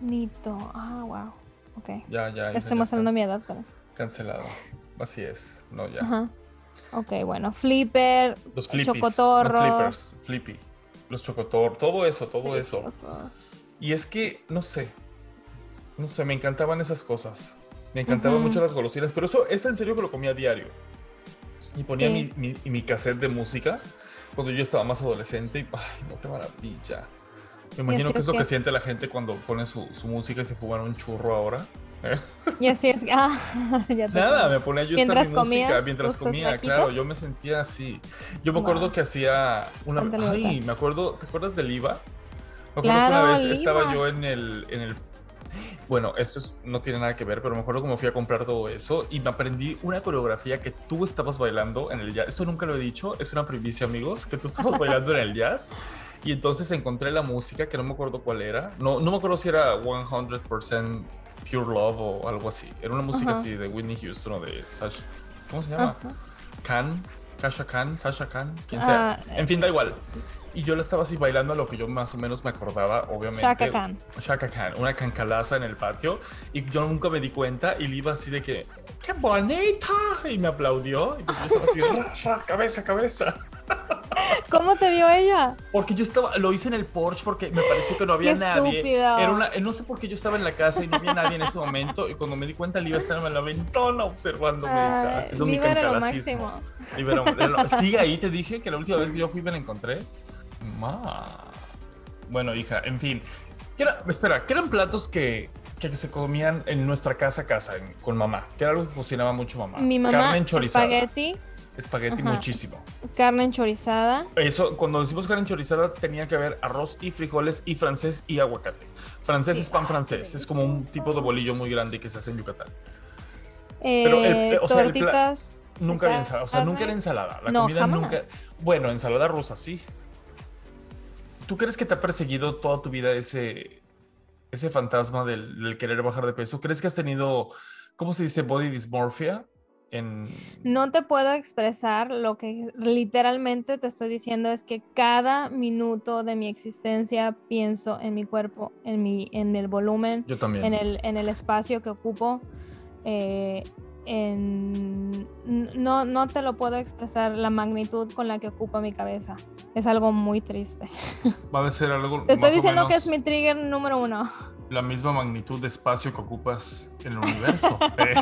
Nito. Ah, wow. Ok. Ya, ya. mostrando está mi edad con eso. Cancelado. Así es. No, ya. Ajá. Ok, bueno. Flipper. Los flippies. no Chocotorros. flippers. Flippy. Los chocotor. Todo eso, todo eso. Y es que, no sé. No sé, me encantaban esas cosas. Me encantaban mucho las golosinas, pero eso es en serio que lo comía a diario. Y ponía Sí. mi, mi, cassette de música cuando yo estaba más adolescente y, ay, no, qué maravilla. Me imagino que es es lo que que- siente la gente cuando pone su, su música y se fuman un churro ahora. Y así es. Ah, ya te Nada, me ponía yo esta Mientras mi música mientras comía, snackitos. claro, yo me sentía así. Yo me acuerdo Wow. que hacía una ay, me acuerdo, ¿te acuerdas del IVA? Me acuerdo que Claro, una vez estaba yo en el en el bueno, esto es- no tiene nada que ver, pero me acuerdo cómo fui a comprar todo eso y me aprendí una coreografía que tú estabas bailando en el jazz. Eso nunca lo he dicho, es una primicia, amigos, que tú estabas bailando en el jazz. Y entonces encontré la música, que no me acuerdo cuál era. No, no me acuerdo si era 100% Pure Love o algo así. Era una música Ajá. así de Whitney Houston o de Sasha. ¿Cómo se llama? Ajá. Khan, Kasha Khan, Sasha Khan, quien sea. Ah, en fin, da igual. Y yo la estaba así bailando a lo que yo más o menos me acordaba, obviamente. Shaka Khan. Shaka Khan, una cancalaza en el patio. Y yo nunca me di cuenta y le iba así de que, ¡qué bonita! Y me aplaudió. Y yo estaba así, ra, cabeza, cabeza. ¿Cómo te vio ella? Porque yo estaba, lo hice en el porch porque me pareció que no había Qué nadie. estúpido. Era una, no sé por qué yo estaba en la casa y no había nadie en ese momento. Y cuando me di cuenta, le iba a estar en la ventana observándome, haciendo mi lo- Sigue ahí, te dije que la última vez que yo fui me la encontré. Ma. Bueno, hija, en fin. ¿Qué era- espera, ¿qué eran platos que, que se comían en nuestra casa, casa, en- con mamá? Que era algo que cocinaba mucho mamá. Mi mamá, Carne enchorizada. espagueti, Espagueti Ajá. muchísimo. carne enchorizada. Eso, cuando decimos carne enchorizada, tenía que haber arroz y frijoles y francés y aguacate. Francés Sí. es pan Ah, francés, qué es como un tipo de bolillo muy grande que se hace en Yucatán. Eh, Pero el- o sea, el pla- tortitas. Nunca había ensalada, o sea, nunca era ensalada. La No, comida jamás. nunca. Bueno, ensalada rusa, sí. ¿Tú crees que te ha perseguido toda tu vida ese, ese fantasma del, del querer bajar de peso? ¿Crees que has tenido, ¿cómo se dice? Body dysmorphia. En... No te puedo expresar lo que literalmente te estoy diciendo es que cada minuto de mi existencia pienso en mi cuerpo, en mi, en el volumen, Yo también. en el, en el espacio que ocupo. eh, en... No, no te lo puedo expresar la magnitud con la que ocupa mi cabeza. Es algo muy triste. Va a ser algo Te estoy diciendo que es mi trigger número uno. La misma magnitud de espacio que ocupas en el universo. Eh.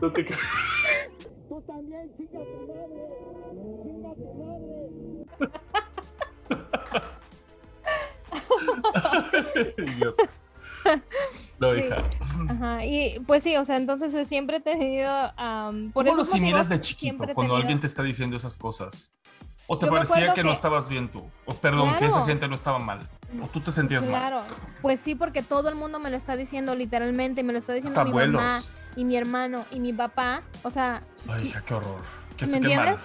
No te creas. Idiota. Lo Sí. hija. Ajá, y pues sí, o sea, entonces siempre he tenido... am, por ¿Cómo lo asimilas de chiquito cuando tenido- alguien te está diciendo esas cosas? ¿O te Yo parecía que, no estabas bien tú? O perdón, que esa Claro. gente no estaba mal. ¿O tú te sentías mal? Claro, pues sí, porque todo el mundo me lo está diciendo literalmente, me lo está diciendo Hasta mi mamá y mi hermano y mi papá. O sea, Ay, hija, qué horror. Qué, ¿Me qué mal.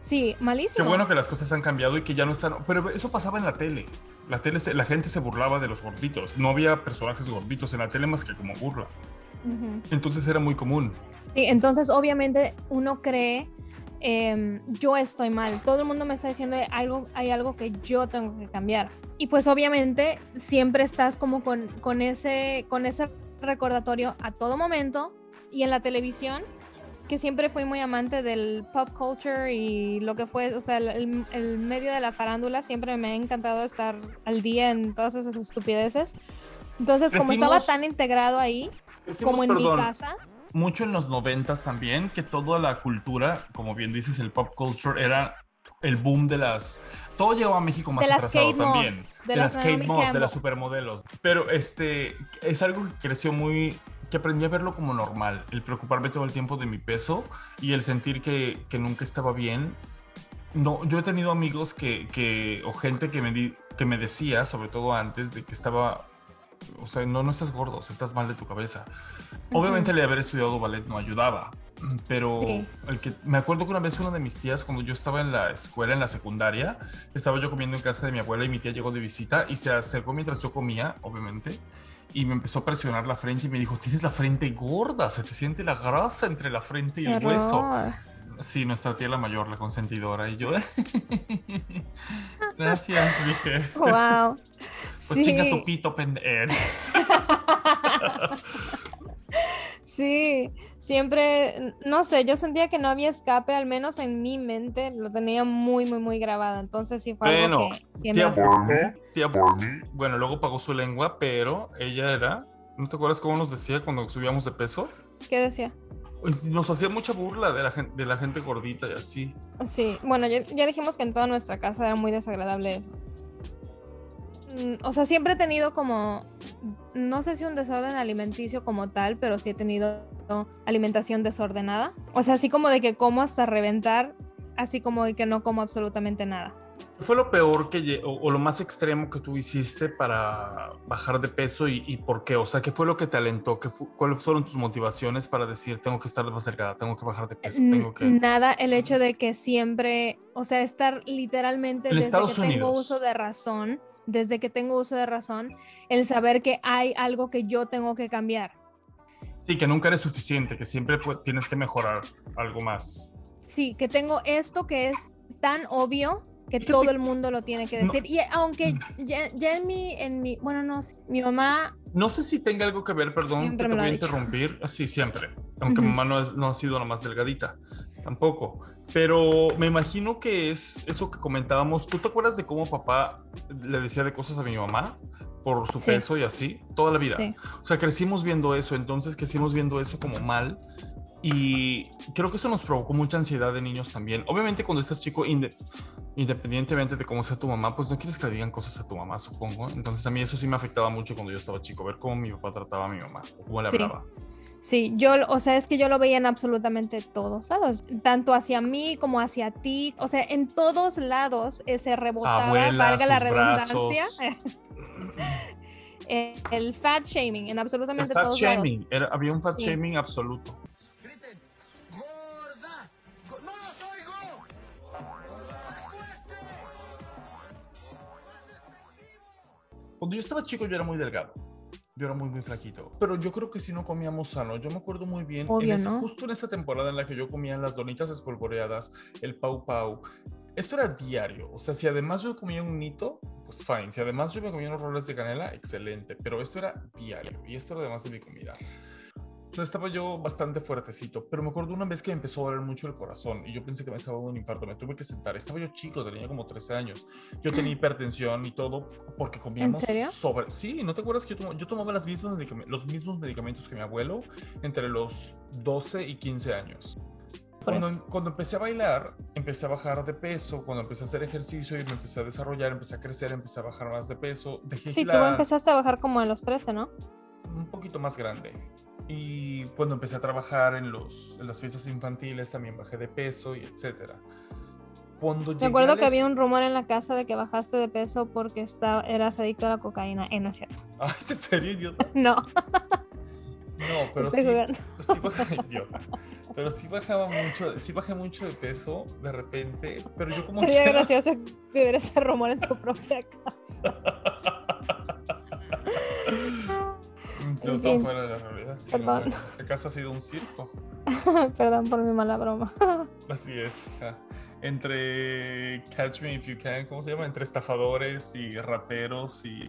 sí, malísimo. Qué bueno que las cosas han cambiado y que ya no están. Pero eso pasaba en la tele. La tele, se- la gente se burlaba de los gorditos. No había personajes gorditos en la tele más que como burla. Entonces era muy común. Sí, entonces obviamente uno cree, em, yo estoy mal, todo el mundo me está diciendo algo, hay algo que yo tengo que cambiar. Y pues obviamente siempre estás como con, con, ese, con ese recordatorio a todo momento y en la televisión, que siempre fui muy amante del pop culture y lo que fue, o sea, el, el- medio de la farándula, siempre me ha encantado estar al día en todas esas estupideces. Entonces, como estaba Crecimos- tan integrado ahí, Decimos, como en perdón, mi casa, mucho en los noventas también, que toda la cultura, como bien dices, el pop culture era el boom de las... Todo llegó a México más De atrasado Kate también. Moss, de, de las las Kate Moss, de las supermodelos. Pero este es algo que creció muy... que aprendí a verlo como normal, el preocuparme todo el tiempo de mi peso y el sentir que, que nunca estaba bien. No, yo he tenido amigos que, que o gente que me, di- que me decía, sobre todo antes, de que estaba o sea, no, no estás gordo, o sea, estás mal de tu cabeza. Obviamente el de haber estudiado ballet no ayudaba, pero Sí. el que me acuerdo que una vez una de mis tías, cuando yo estaba en la escuela, en la secundaria, estaba yo comiendo en casa de mi abuela y mi tía llegó de visita y se acercó mientras yo comía, obviamente, y me empezó a presionar la frente y me dijo, tienes la frente gorda, se te siente la grasa entre la frente y el hueso. Sí, nuestra tía la mayor, la consentidora, y yo, gracias, dije. Wow. Pues chinga tu pito, pendejo. Sí, siempre, no sé, yo sentía que no había escape, al menos en mi mente, lo tenía muy, muy, muy grabado. Entonces sí fue algo Bueno, que, que me tía. Tía, bueno, luego pagó su lengua, pero ella era, ¿no te acuerdas cómo nos decía cuando subíamos de peso? ¿Qué decía? Pues, Nos hacía mucha burla de la gente, de la gente gordita y así. Sí, bueno, ya, ya dijimos que en toda nuestra casa era muy desagradable eso. Mm, O sea, siempre he tenido como, no sé si un desorden alimenticio como tal, pero sí he tenido alimentación desordenada. O sea, así como de que como hasta reventar, así como de que no como absolutamente nada. ¿Qué fue lo peor que, o, o lo más extremo que tú hiciste para bajar de peso y, y por qué? O sea, ¿qué fue lo que te alentó? ¿Qué ¿Cuáles fueron tus motivaciones para decir, tengo que estar más delgada, tengo que bajar de peso, tengo que... Nada, el hecho de que siempre, o sea, estar literalmente En desde Estados que tengo Unidos. uso de razón, desde que tengo uso de razón, el saber que hay algo que yo tengo que cambiar. Sí, que nunca eres suficiente, que siempre pu- tienes que mejorar algo más. Sí, que tengo esto que es tan obvio que todo el mundo lo tiene que no- decir. Y aunque ya, ya en mi, en mi, bueno, no, mi mamá, No sé si tenga algo que ver, perdón, Siempre que te voy a interrumpir. Ah, Sí, siempre. Aunque Ujú. mamá no, es- no ha sido la más delgadita, tampoco. Pero me imagino que es eso que comentábamos. ¿Tú te acuerdas de cómo papá le decía de cosas a mi mamá por su Sí. peso y así? Toda la vida. sí, O sea, crecimos viendo eso, entonces crecimos viendo eso como mal. Y creo que eso nos provocó mucha ansiedad de niños también. Obviamente cuando estás chico, inde- independientemente de cómo sea tu mamá, pues no quieres que le digan cosas a tu mamá, supongo. Entonces a mí eso sí me afectaba mucho cuando yo estaba chico, ver cómo mi papá trataba a mi mamá, o cómo le Sí. hablaba. sí, yo, o sea, es que yo lo veía en absolutamente todos lados, tanto hacia mí como hacia ti, o sea, en todos lados eh, se rebotaba, Abuela, valga la redundancia, el fat shaming en El absolutamente fat todos lados. shaming, era- había un fat Sí. shaming absoluto. Cuando yo estaba chico yo era muy delgado. Yo era muy, muy flaquito. Pero yo creo que si no comíamos sano. Yo me acuerdo muy bien. en Obvio, esa- ¿no? Justo en esa temporada en la que yo comía las donitas espolvoreadas, el pau pau. Esto era diario. O sea, si además yo comía un nito, pues fine. Si además yo me comía unos roles de canela, excelente. Pero esto era diario. Y esto era además de mi comida. Entonces estaba yo bastante fuertecito, pero me acuerdo una vez que empezó a doler mucho el corazón y yo pensé que me estaba dando un infarto, me tuve que sentar. Estaba yo chico, tenía como 13 años. Yo tenía hipertensión y todo porque comíamos serio? sobre... Sí, ¿no te acuerdas que yo, yo tomaba las mismas los mismos medicamentos que mi abuelo entre los 12 y 15 años? Cuando, eso. cuando empecé a bailar, empecé a bajar de peso, cuando empecé a hacer ejercicio y me empecé a desarrollar, empecé a crecer, empecé a bajar más de peso, dejé Sí, tú empezaste a bajar como a los 13, ¿no? un poquito más grande. Y cuando empecé a trabajar en, los, en las fiestas infantiles también bajé de peso y etcétera. Cuando Me acuerdo que había un rumor en la casa de que bajaste de peso porque estaba, eras adicto a la cocaína. Eh, no es cierto. Ay, ¿es en serio, idiota? No, No, pero estoy sí, sí idiota. Pero sí bajaba mucho, sí bajé mucho de peso de repente, pero yo como Sería quiera- gracioso que hubiera ese rumor en tu propia casa. Yo En fin. fuera de la realidad. no, Perdón. bueno, esta casa ha sido un circo. Perdón por mi mala broma. Así es. Entre Catch Me If You Can, ¿cómo se llama? Entre estafadores y raperos y...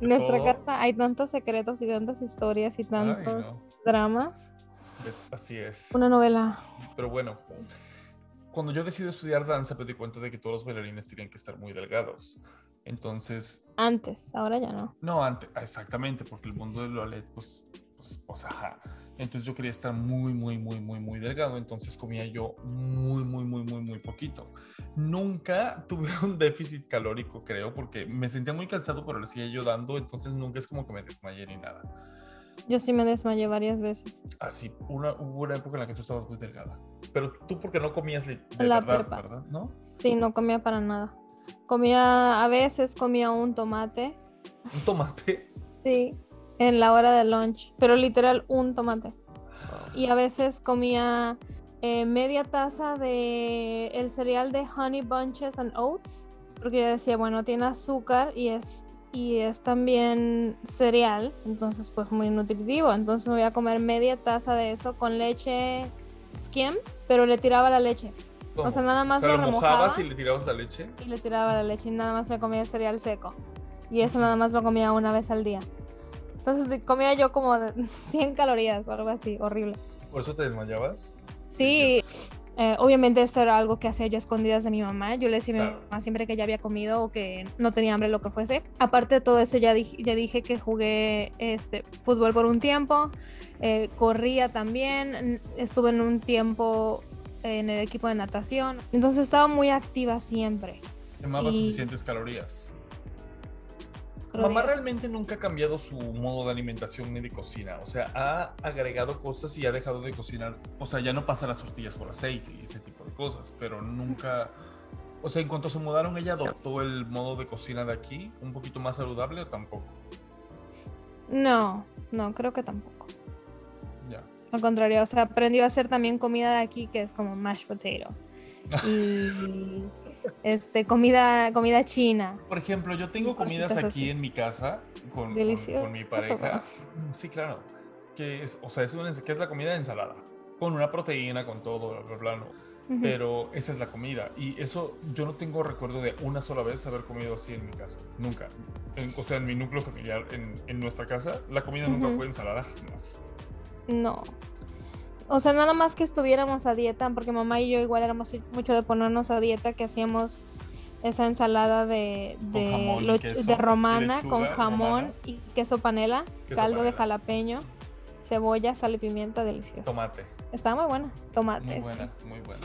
En nuestra todo. casa hay tantos secretos y tantas historias y tantos dramas. Así es. Una novela. Pero bueno, cuando yo decidí estudiar danza, me di cuenta de que todos los bailarines tenían que estar muy delgados. Entonces, Antes, ahora ya no. no antes, exactamente, porque el mundo del ballet, pues, pues, pues, ajá. Entonces yo quería estar muy, muy, muy, muy, muy delgado. Entonces comía yo muy, muy, muy, muy, muy poquito. Nunca tuve un déficit calórico, creo, porque me sentía muy cansado, pero le seguía yo dando. Entonces nunca es como que me desmayé ni nada. Yo sí me desmayé varias veces. Así, una, hubo una época en la que tú estabas muy delgada. Pero tú porque no comías de La verdad, prepa. ¿verdad? ¿No? Sí, no comía para nada. Comía, a veces comía un tomate. Un tomate. Sí, en la hora de lunch, pero literal un tomate. Y a veces comía eh, media taza de el cereal de Honey Bunches and Oats, porque yo decía, bueno, tiene azúcar y es y es también cereal, entonces pues muy nutritivo. Entonces me voy a comer media taza de eso con leche skim, pero le tiraba la leche ¿Cómo? sea, nada más o sea, lo lo mojabas remojaba. y le tirabas la leche. y le tiraba la leche y nada más me comía cereal seco. Y eso nada más lo comía una vez al día. Entonces comía yo como de 100 calorías o algo así, horrible. ¿Por eso te desmayabas? Sí, eh, obviamente esto era algo que hacía yo a escondidas de mi mamá. Yo le decía a mi mamá siempre que ya había comido o que no tenía hambre, lo que fuese. Aparte de todo eso, ya dije, ya dije que jugué este, fútbol por un tiempo, eh, corría también, estuve en un tiempo en el equipo de natación. Entonces estaba muy activa siempre. Quemabas Y- suficientes calorías. Pero Mamá realmente nunca ha cambiado su modo de alimentación ni de cocina. O sea, ha agregado cosas y ha dejado de cocinar. O sea, ya no pasa las tortillas por aceite y ese tipo de cosas. Pero nunca. O sea, en cuanto se mudaron, ella adoptó el modo de cocina de aquí, un poquito más saludable o tampoco. No, no, creo que tampoco. Al contrario, o sea, aprendió a hacer también comida de aquí que es como mashed potato. Y este, comida, comida china. Por ejemplo, yo tengo comidas aquí así. en mi casa con, con- mi pareja. Sí, claro. Que es, o sea, es, una, que es la comida de ensalada. Con una proteína, con todo, bla, bla, bla. Pero esa es la comida. Y eso yo no tengo recuerdo de una sola vez haber comido así en mi casa. Nunca. En- o sea, en mi núcleo familiar, en, en nuestra casa, la comida nunca fue ensalada jamás. No. O sea, nada más que estuviéramos a dieta, porque mamá y yo igual éramos mucho de ponernos a dieta, que hacíamos esa ensalada de, de, jamón y lo- queso, de y romana con jamón romana. y queso panela, Queso caldo de jalapeño, cebolla, sal y pimienta, delicioso. Tomate. Estaba muy buena. Tomate. Muy sí. buena, muy buena.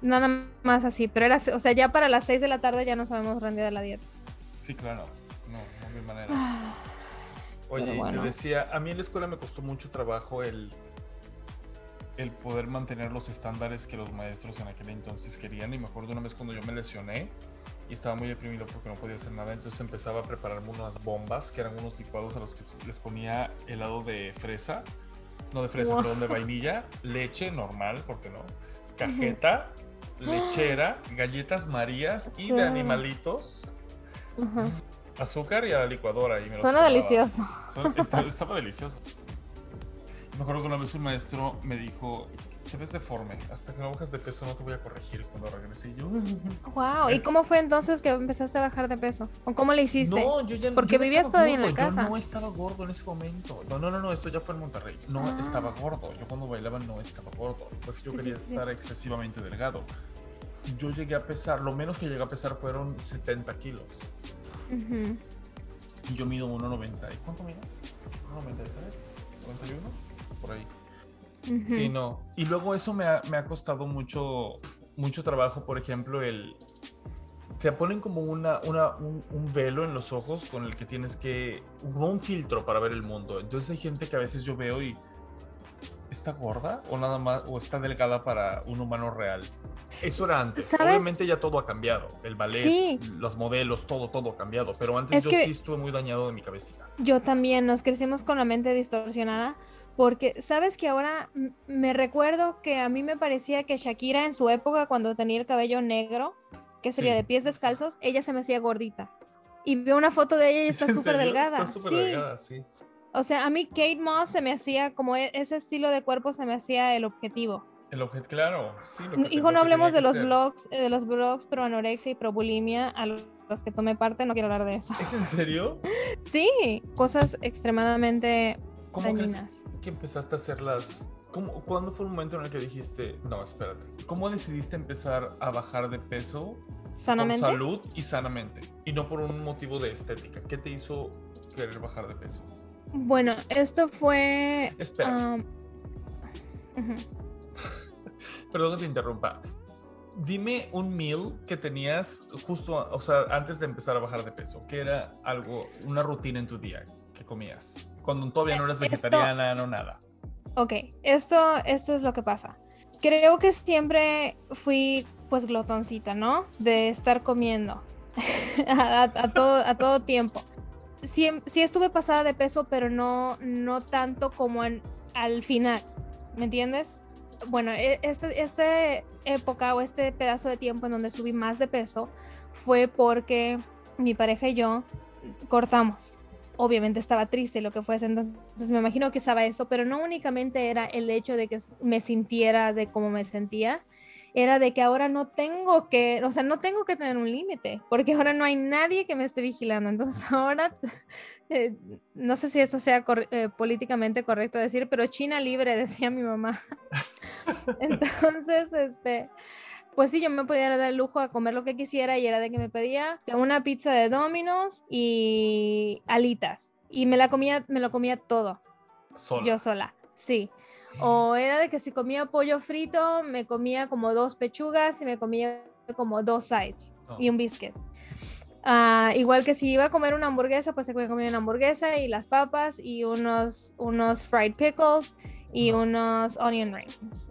Nada más así, pero era, o sea, ya para las 6 de la tarde ya nos habíamos rendido de la dieta. Sí, claro. No, no hay manera. Oye, bueno. te decía, a mí en la escuela me costó mucho trabajo el, el poder mantener los estándares que los maestros en aquel entonces querían. Y me acuerdo una vez cuando yo me lesioné y estaba muy deprimido porque no podía hacer nada, entonces empezaba a prepararme unas bombas, que eran unos licuados a los que les ponía helado de fresa, no de fresa, Wow. perdón, de vainilla, leche normal, porque no, cajeta, lechera, galletas marías y de Sí. animalitos, Ajá. Azúcar y a la licuadora. Y me Suena delicioso. Estaba- delicioso. Me acuerdo que una vez un maestro me dijo, te ves deforme, hasta que no bajas de peso no te voy a corregir cuando regrese. Y yo, Wow. ¿Y cómo fue entonces que empezaste a bajar de peso? ¿O cómo le hiciste? No, yo ya Porque yo no vivías todavía en la casa. Yo no estaba gordo en ese momento. No, no, no, no, esto ya fue en Monterrey. No Ah. estaba gordo. Yo cuando bailaba no estaba gordo. Pues yo Sí, sí, quería sí. estar excesivamente delgado. Yo llegué a pesar, lo menos que llegué a pesar fueron 70 kilos. Ujú. Y yo mido 1,90. ¿Y cuánto mido? ¿1,93? ¿91? Por ahí. Sí, no. Y luego eso me ha, me ha costado mucho, mucho trabajo, por ejemplo, el... Te ponen como una, una, un, un velo en los ojos con el que tienes que... un filtro para ver el mundo. Entonces hay gente que a veces yo veo y... ¿Está gorda? ¿O nada más? ¿O está delgada para un humano real? Eso era antes. ¿Sabes? Obviamente ya todo ha cambiado. El ballet, Sí. los modelos, todo, todo ha cambiado. Pero antes Es yo que- sí estuve muy dañado de mi cabecita. Yo también, nos crecimos con la mente distorsionada. Porque, ¿sabes que ahora me recuerdo que a mí me parecía que Shakira en su época, cuando tenía el cabello negro, que sería Sí. de pies descalzos, ella se me hacía gordita. Y veo una foto de ella y está ¿En súper delgada. Está súper sí. delgada, sí. O sea, a mí Kate Moss se me hacía como e- ese estilo de cuerpo se me hacía el objetivo. El objeto, claro. Sí, lo que te- Hijo, no hablemos de los ser. blogs, eh, de los blogs pro anorexia y pro bulimia a los que tomé parte, no quiero hablar de eso. ¿Es en serio? Sí, cosas extremadamente ¿Cómo crees dañinas. que empezaste a hacer las... ¿Cómo, ¿Cuándo fue el momento en el que dijiste, no, espérate? ¿Cómo decidiste empezar a bajar de peso Sanamente. por salud y sanamente? Y no por un motivo de estética. ¿Qué te hizo querer bajar de peso? Bueno, esto fue. Espera. ujú. Perdón que te interrumpa. Dime un meal que tenías justo, o sea, antes de empezar a bajar de peso. ¿Qué era algo, una rutina en tu día que comías? Cuando todavía no eras Esto- vegetariana, no nada. Ok, esto, esto es lo que pasa. Creo que siempre fui pues glotoncita, ¿no? De estar comiendo a todo, a todo tiempo. Sí, sí estuve pasada de peso, pero no, no tanto como en- al final, ¿me entiendes? Bueno, e- este, esta época o este pedazo de tiempo en donde subí más de peso fue porque mi pareja y yo cortamos obviamente estaba triste lo que fuese, entonces me imagino que estaba eso, pero no únicamente era el hecho de que me sintiera de cómo me sentía, era de que ahora no tengo que, o sea, no tengo que tener un límite, porque ahora no hay nadie que me esté vigilando, entonces ahora, eh, no sé si esto sea cor- eh, políticamente correcto decir, pero China libre, decía mi mamá. entonces, este... Pues sí, yo me podía dar el lujo a comer lo que quisiera y era de que me pedía una pizza de Domino's y alitas. Y me la comía, me lo comía todo, Sola. yo sola, sí. O era de que si comía pollo frito, me comía como dos pechugas y me comía como dos sides y un biscuit. Ah, igual que si iba a comer una hamburguesa, pues se comía una hamburguesa y las papas y unos, unos fried pickles y unos onion rings.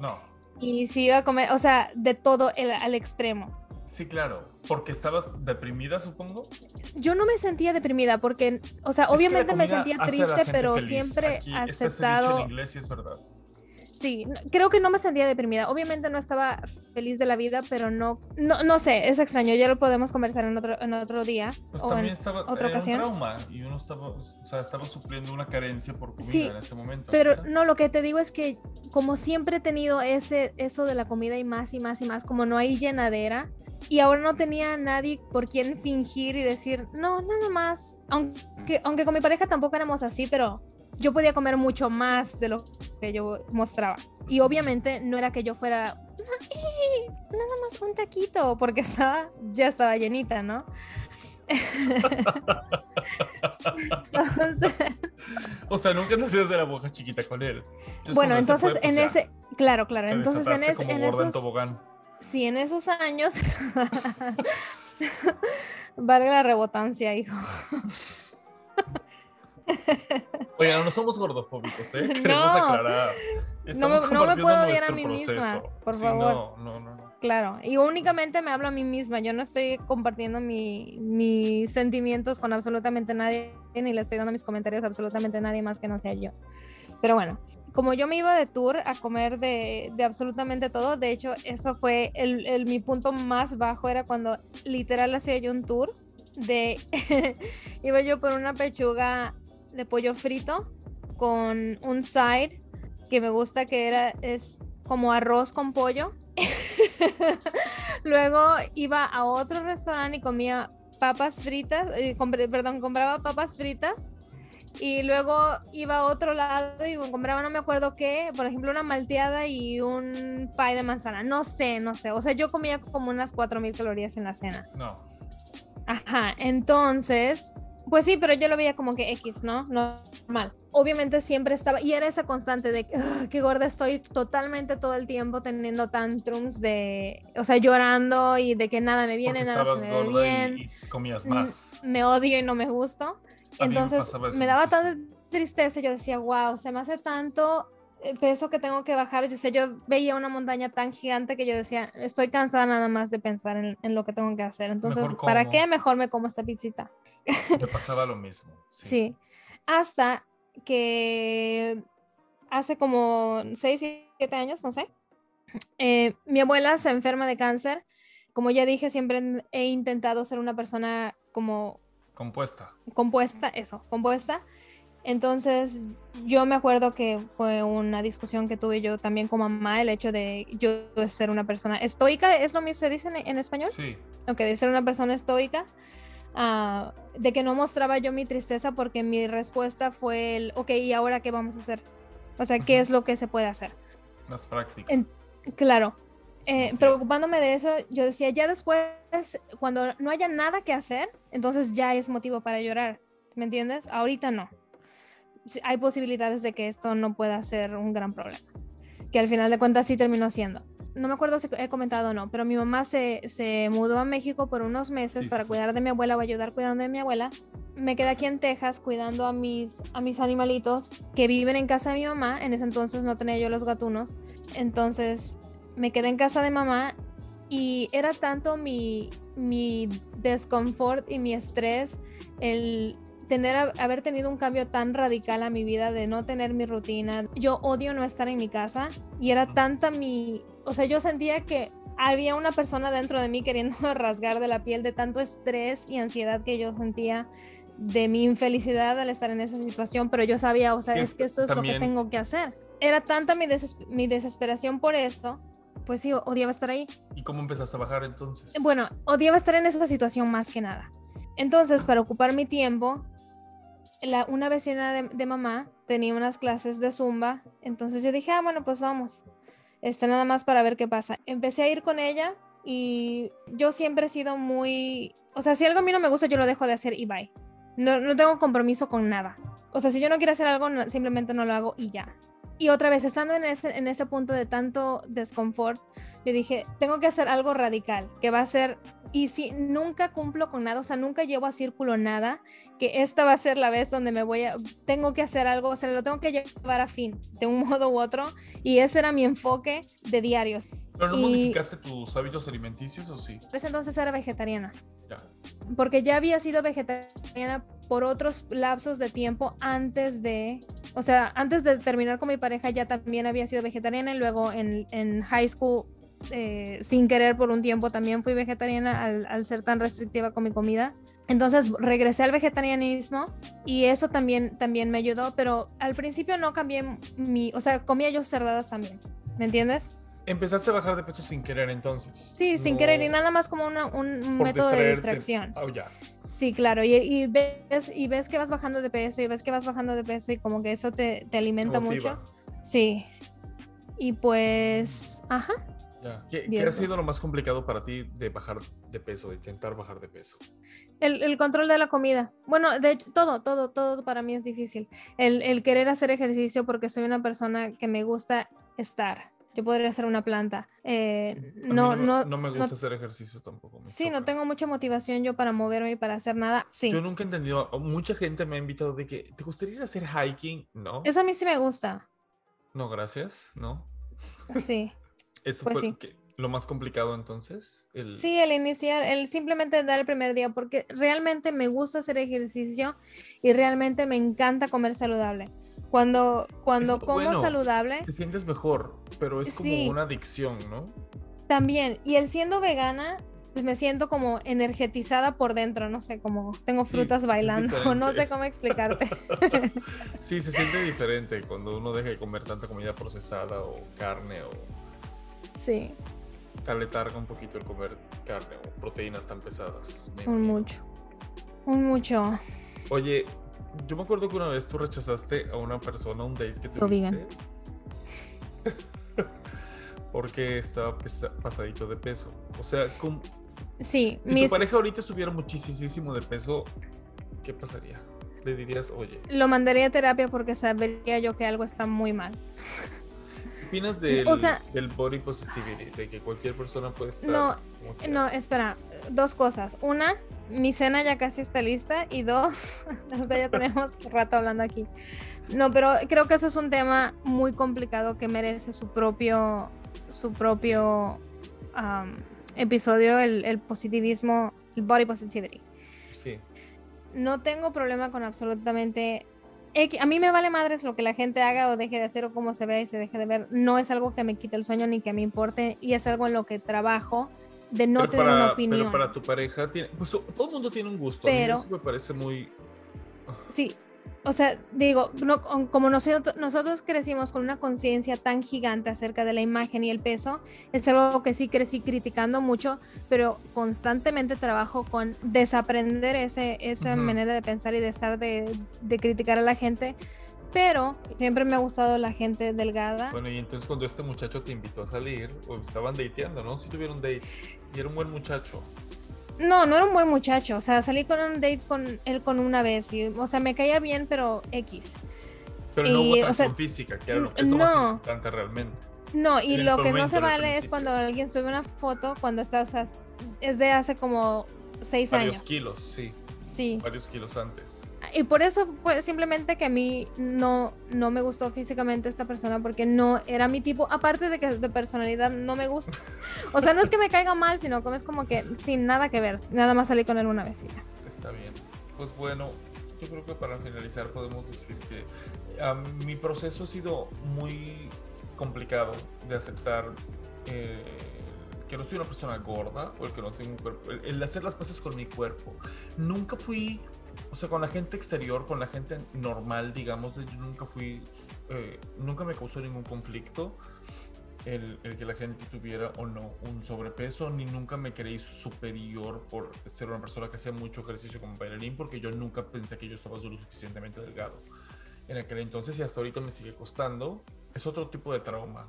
No. Y si iba a comer, o sea, de todo el- al extremo. Sí, claro. Porque estabas deprimida, supongo. Yo no me sentía deprimida porque, o sea, obviamente me sentía triste, pero feliz. siempre Aquí dicho aceptado. en inglés y es verdad. Sí, creo que no me sentía deprimida. Obviamente no estaba feliz de la vida, pero no, no, no sé, es extraño. Ya lo podemos conversar en otro, en otro día Pues o en también estaba otra era ocasión. un trauma y uno estaba, o sea, estaba supliendo una carencia por comida Sí, en ese momento. Pero no, lo que te digo es que como siempre he tenido ese, eso de la comida y más y más y más, como no hay llenadera, y ahora no tenía nadie por quien fingir y decir, no, nada más. Aunque, aunque con mi pareja tampoco éramos así, pero yo podía comer mucho más de lo que yo mostraba. Y obviamente no era que yo fuera, "No, eh, nada más un taquito, porque estaba, ya estaba llenita, ¿no? Entonces, O sea, nunca te hacías de la boca chiquita con él. Entonces, bueno, entonces fue, pues en ese, claro, claro, entonces en, desataste es- como en en sí, en esos años, valga la rebotancia, hijo. Oigan, no somos gordofóbicos, ¿eh? Queremos No. aclarar. No Estamos no me puedo odiar a mí proceso. misma, por Sí, favor. No, no, no, no. Claro, y únicamente me hablo a mí misma, yo no estoy compartiendo mi- mis sentimientos con absolutamente nadie, ni le estoy dando mis comentarios a absolutamente nadie más que no sea yo. Pero bueno, como yo me iba de tour a comer de, absolutamente todo, de hecho eso fue el, mi punto más bajo, era cuando literal hacía yo un tour de, iba yo por una pechuga de pollo frito con un side que me gusta que era es como arroz con pollo. Luego iba a otro restaurante y comía papas fritas, eh, perdón, compraba papas fritas. Y luego iba a otro lado y compraba, no me acuerdo qué, por ejemplo, una malteada y un pie de manzana. No sé, no sé. O sea, yo comía como unas 4000 calorías en la cena. No. Ajá, entonces, pues sí, pero yo lo veía como que X, ¿no? Normal. Obviamente siempre estaba, y era esa constante de que "Ugh, qué gorda estoy totalmente todo el tiempo teniendo tantrums de, o sea, llorando y de que nada me viene, Porque nada se me ve bien, y, y comías más. me odio y no me gusto. Me Entonces me daba muchísimo. tanta tristeza, yo decía, wow, se me hace tanto el peso que tengo que bajar. Yo sé, yo veía una montaña tan gigante que yo decía, estoy cansada nada más de pensar en, en lo que tengo que hacer. Entonces, ¿para qué? Mejor me como esta pizzita. Me pasaba lo mismo. Sí. Sí. Hasta que hace como 6, 7 años, no sé, eh, mi abuela se enferma de cáncer. Como ya dije, siempre he intentado ser una persona como Compuesta. compuesta, eso, compuesta. Entonces, yo me acuerdo que fue una discusión que tuve yo también con mamá, el hecho de yo ser una persona estoica, ¿es lo mismo se dice en, en español? Sí. Ok, de ser una persona estoica, ah, de que no mostraba yo mi tristeza porque mi respuesta fue el, ok, ¿y ahora qué vamos a hacer? O sea, ¿qué es lo que se puede hacer? Más práctica. En- claro, eh, preocupándome de eso, yo decía, ya después, cuando no haya nada que hacer, entonces ya es motivo para llorar, ¿me entiendes? Ahorita no. Hay posibilidades de que esto no pueda ser un gran problema, que al final de cuentas sí terminó siendo. No me acuerdo si he comentado o no, pero mi mamá se, se mudó a México por unos meses Sí, para cuidar de mi abuela o ayudar cuidando de mi abuela. Me quedé aquí en Texas cuidando a mis, a mis animalitos que viven en casa de mi mamá. En ese entonces no tenía yo los gatunos. Entonces me quedé en casa de mamá y era tanto mi, mi desconfort y mi estrés el tener haber tenido un cambio tan radical a mi vida de no tener mi rutina. Yo odio no estar en mi casa y era tanta mi, o sea, yo sentía que había una persona dentro de mí queriendo rasgar de la piel de tanto estrés y ansiedad que yo sentía de mi infelicidad al estar en esa situación, pero yo sabía, o sea, es, es que esto es lo que tengo que hacer. Era tanta mi, deses- mi desesperación por esto, pues sí, odiaba estar ahí. ¿Y cómo empezaste a bajar entonces? Bueno, odiaba estar en esa situación más que nada. Entonces, para ocupar mi tiempo, la, una vecina de, de mamá tenía unas clases de zumba, entonces yo dije, ah, bueno, pues vamos. Este, nada más para ver qué pasa. Empecé a ir con ella y yo siempre he sido muy, o sea, si algo a mí no me gusta, yo lo dejo de hacer y bye. No, no tengo compromiso con nada. O sea, si yo no quiero hacer algo, no- simplemente no lo hago y ya. Y otra vez, estando en ese, en ese punto de tanto desconfort, yo dije, tengo que hacer algo radical, que va a ser, y si nunca cumplo con nada, o sea, nunca llevo a círculo nada, que esta va a ser la vez donde me voy a, tengo que hacer algo, o sea, lo tengo que llevar a fin, de un modo u otro, y ese era mi enfoque de diarios. ¿Pero no y- modificaste tus hábitos alimenticios o sí? Ese entonces era vegetariana. Ya. porque ya había sido vegetariana por otros lapsos de tiempo antes de, o sea, antes de terminar con mi pareja ya también había sido vegetariana y luego en, en high school, eh, sin querer por un tiempo también fui vegetariana al, al ser tan restrictiva con mi comida. Entonces regresé al vegetarianismo y eso también, también me ayudó, pero al principio no cambié mi, o sea, comía yo cerdadas también, ¿me entiendes? Empezaste a bajar de peso sin querer entonces. Sí, sin No querer y nada más como una- un por método de distraerte. distracción. Oh, ya. Sí, claro, y, y ves, y ves que vas bajando de peso y ves que vas bajando de peso y como que eso te, te alimenta Motiva. mucho. Sí. Y pues, ajá. Ya. ¿Qué, ha sido lo más complicado para ti de bajar de peso, de intentar bajar de peso? El, el control de la comida. Bueno, de hecho, todo, todo, todo para mí es difícil. El, el querer hacer ejercicio porque soy una persona que me gusta estar. Yo podría ser una planta. Eh, no, me- no, no me no- gusta hacer ejercicio tampoco. Sí, no choca. tengo mucha motivación yo para moverme y para hacer nada. Sí. Yo nunca he entendido, mucha gente me ha invitado de que, ¿te gustaría ir a hacer hiking? No, Eso a mí sí me gusta. no, gracias, no. Sí. Eso Pues fue sí. que- lo más complicado entonces. El, Sí, el iniciar, el simplemente dar el primer día, porque realmente me gusta hacer ejercicio y realmente me encanta comer saludable. Cuando, cuando como bueno. saludable, Te sientes mejor, pero es como Sí. una adicción, ¿no? también. Y el siendo vegana, me siento como energetizada por dentro, no sé, como tengo frutas bailando, no sé cómo explicarte. Sí, se siente diferente cuando uno deja de comer tanta comida procesada o carne o sí, te aletarga un poquito el comer carne o proteínas tan pesadas. un mucho. Un mucho. Oye, yo me acuerdo que una vez tú rechazaste a una persona, un date que Lo vegan. tuviste. porque estaba pasadito de peso. O sea, con- Sí, si mis, tu pareja ahorita subiera muchísimo de peso, ¿qué pasaría? Le dirías, oye, lo mandaría a terapia porque sabría yo que algo está muy mal. ¿qué opinas del, O sea- del body positivity? De que cualquier persona puede estar. No? No, espera, dos cosas. Una, mi cena ya casi está lista y dos, o sea, ya tenemos rato hablando aquí. No, pero creo que eso es un tema muy complicado que merece su propio, su propio episodio, el, el positivismo, el body positivity. Sí. No tengo problema con absolutamente... A mí me vale madres lo que la gente haga o deje de hacer o cómo se vea y se deje de ver. No es algo que me quite el sueño ni que me importe y es algo en lo que trabajo de no pero, tener para, una opinión. pero para tu pareja, tiene, pues todo el mundo tiene un gusto. A mí Pero- eso me parece muy. Sí, o sea, digo, no, como nosotros, nosotros crecimos con una conciencia tan gigante acerca de la imagen y el peso, es algo que sí crecí criticando mucho, pero constantemente trabajo con desaprender ese, esa Ujú. manera de pensar y de estar de, de criticar a la gente. Pero siempre me ha gustado la gente delgada. Bueno, y entonces cuando este muchacho te invitó a salir, o estaban dateando, ¿no? Si tuvieron date, y era un buen muchacho. No, no era un buen muchacho. O sea, salí con un date con él con una vez. Y, o sea, me caía bien, pero X. Pero no hubo o sea, física, que era lo, no. más importante realmente. No, y lo que no se vale es cuando alguien sube una foto cuando estás, es de hace como seis Varios años. kilos, sí. Sí. Varios kilos antes. Y por eso fue simplemente que a mí no, no me gustó físicamente esta persona porque no era mi tipo, aparte de que de personalidad no me gusta. O sea, no es que me caiga mal, sino que es como que sin nada que ver. Nada más salí con él una vez y ya. Está bien. Pues bueno, yo creo que para finalizar podemos decir que ah, mi proceso ha sido muy complicado de aceptar eh, que no soy una persona gorda o el que no tengo un cuerpo. El, hacer las paces con mi cuerpo. Nunca fui, o sea, con la gente exterior, con la gente normal, digamos, yo nunca fui, eh, nunca me causó ningún conflicto. El, el que la gente tuviera o no un sobrepeso, ni nunca me creí superior por ser una persona que hacía mucho ejercicio como bailarín, porque yo nunca pensé que yo estaba lo suficientemente delgado. En aquel entonces y hasta ahorita me sigue costando. Es otro tipo de trauma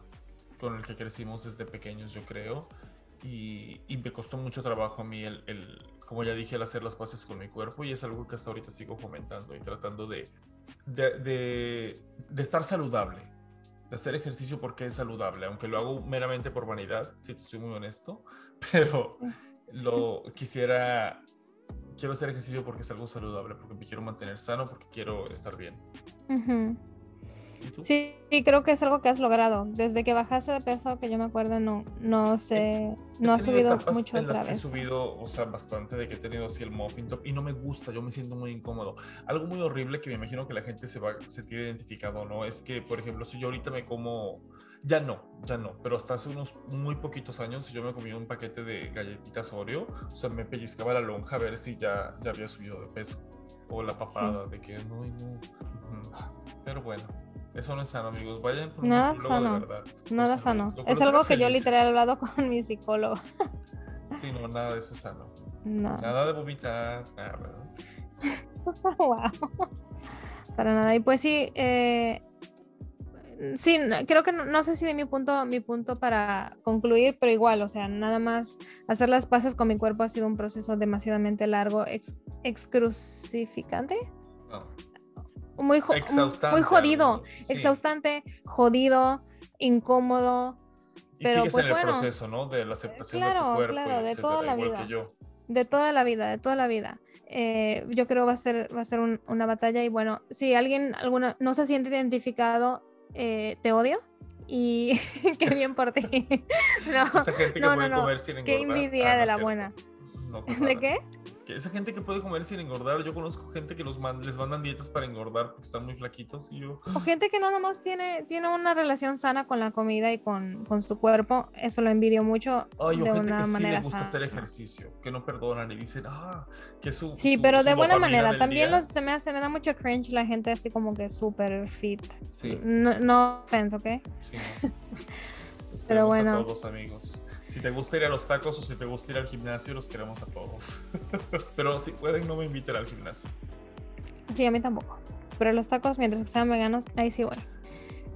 con el que crecimos desde pequeños, yo creo. Y, y me costó mucho trabajo a mí el, el, como ya dije, el hacer las paces con mi cuerpo y es algo que hasta ahorita sigo fomentando y tratando de, de, de, de estar saludable de hacer ejercicio porque es saludable, aunque lo hago meramente por vanidad, si te soy muy honesto, pero lo quisiera, quiero hacer ejercicio porque es algo saludable, porque me quiero mantener sano, porque quiero estar bien. ¿Y tú? Sí, sí, creo que es algo que has logrado. Desde que bajaste de peso, que yo me acuerdo, no, no sé, He no tenido subido mucho en otra las que he vez. subido, o sea, bastante de que he tenido así el muffin top y no me gusta, yo me siento muy incómodo. Algo muy horrible que me imagino que la gente se va, se tiene identificado, ¿no? Es que, por ejemplo, si yo ahorita me como, ya no, ya no, pero hasta hace unos muy poquitos años, si yo me comía un paquete de galletitas Oreo, o sea, me pellizcaba la lonja a ver si ya, ya había subido de peso. O la papada de que no, no. Pero bueno, eso no es sano, amigos. Vayan por un Nada nutriólogo de sano. verdad. Nada sano. Es algo que yo literal he hablado con mi psicólogo. Sí, no, nada de eso es sano. No. Nada de vomitar, nada, ¿verdad? wow. Para nada. Y pues sí, eh, sí, creo que no, no sé si de mi punto, mi punto para concluir, pero igual, o sea, nada más hacer las paces con mi cuerpo ha sido un proceso demasiadamente largo, ex, excrucificante, No. Muy, jo- muy jodido, sí. exhaustante, jodido, incómodo. Y Pero, sigues pues, en el bueno, proceso, ¿no? De la aceptación de claro, tu cuerpo, claro, de etcétera, toda la igual vida. que yo. De toda la vida, de toda la vida. Eh, yo creo va a ser, va a ser un- una batalla y bueno, si alguien alguna no se siente identificado, eh, te odio y qué bien por ti. no, Esa gente que no, puede no, comer sin qué engordar. envidia Ah, no de es la cierto. buena. ¿De qué? Que esa gente que puede comer sin engordar, yo conozco gente que los man- les mandan dietas para engordar porque están muy flaquitos y yo... O gente que no nomás tiene, tiene una relación sana con la comida y con, con su cuerpo. Eso lo envidio mucho Ay, o de gente una que sí le gusta hacer sana. ejercicio, que no perdonan y dicen, ah, que su. Sí, su- pero su de buena manera. También día". los, se, me hace, me da mucho cringe la gente así como que súper fit. Sí, No, no offense, ¿ok? sí. no. Pero bueno. a todos, amigos. Si te gusta ir a los tacos o si te gusta ir al gimnasio, los queremos a todos. pero si pueden, no me inviten al gimnasio. Sí, a mí tampoco. Pero los tacos, mientras que sean veganos, ahí sí voy.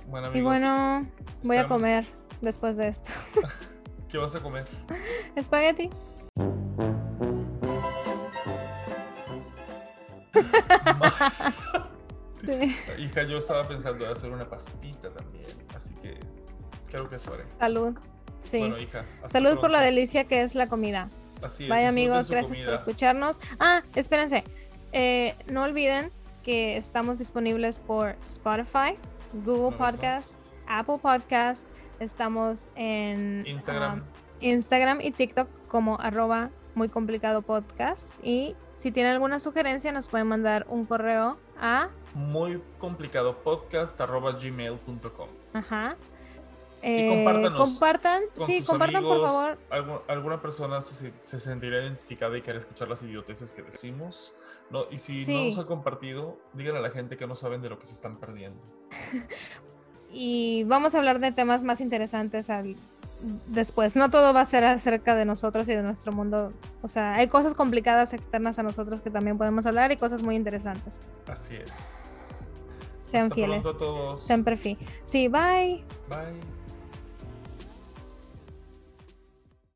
Bueno, Y amigos, bueno, voy a comer después de esto. ¿qué vas a comer? Espagueti. Sí. Hija, yo estaba pensando en hacer una pastita también, así que creo que eso haré. Salud. Sí. Bueno, hija. Salud por la delicia que es la comida. Así es, Vaya amigos, gracias por escucharnos. Ah, espérense. Eh, no olviden que estamos disponibles por Spotify, Google No, Podcast, Apple Podcast. Estamos en Instagram. um, Instagram y TikTok como arroba muy complicado podcast. Y si tienen alguna sugerencia, nos pueden mandar un correo a Muy complicado podcast arroba gmail.com. ajá. Sí, Eh, compartan, con sí, compartan por amigos. favor. Algu- alguna persona se, se sentirá identificada y quiere escuchar las idioteces que decimos. No, y si Sí. no nos ha compartido, díganle a la gente que no saben de lo que se están perdiendo. y vamos a hablar de temas más interesantes al- después. No todo va a ser acerca de nosotros y de nuestro mundo. O sea, hay cosas complicadas externas a nosotros que también podemos hablar y cosas muy interesantes. Así es. Sean Hasta fieles. a todos. Siempre fi. Sí, bye. Bye.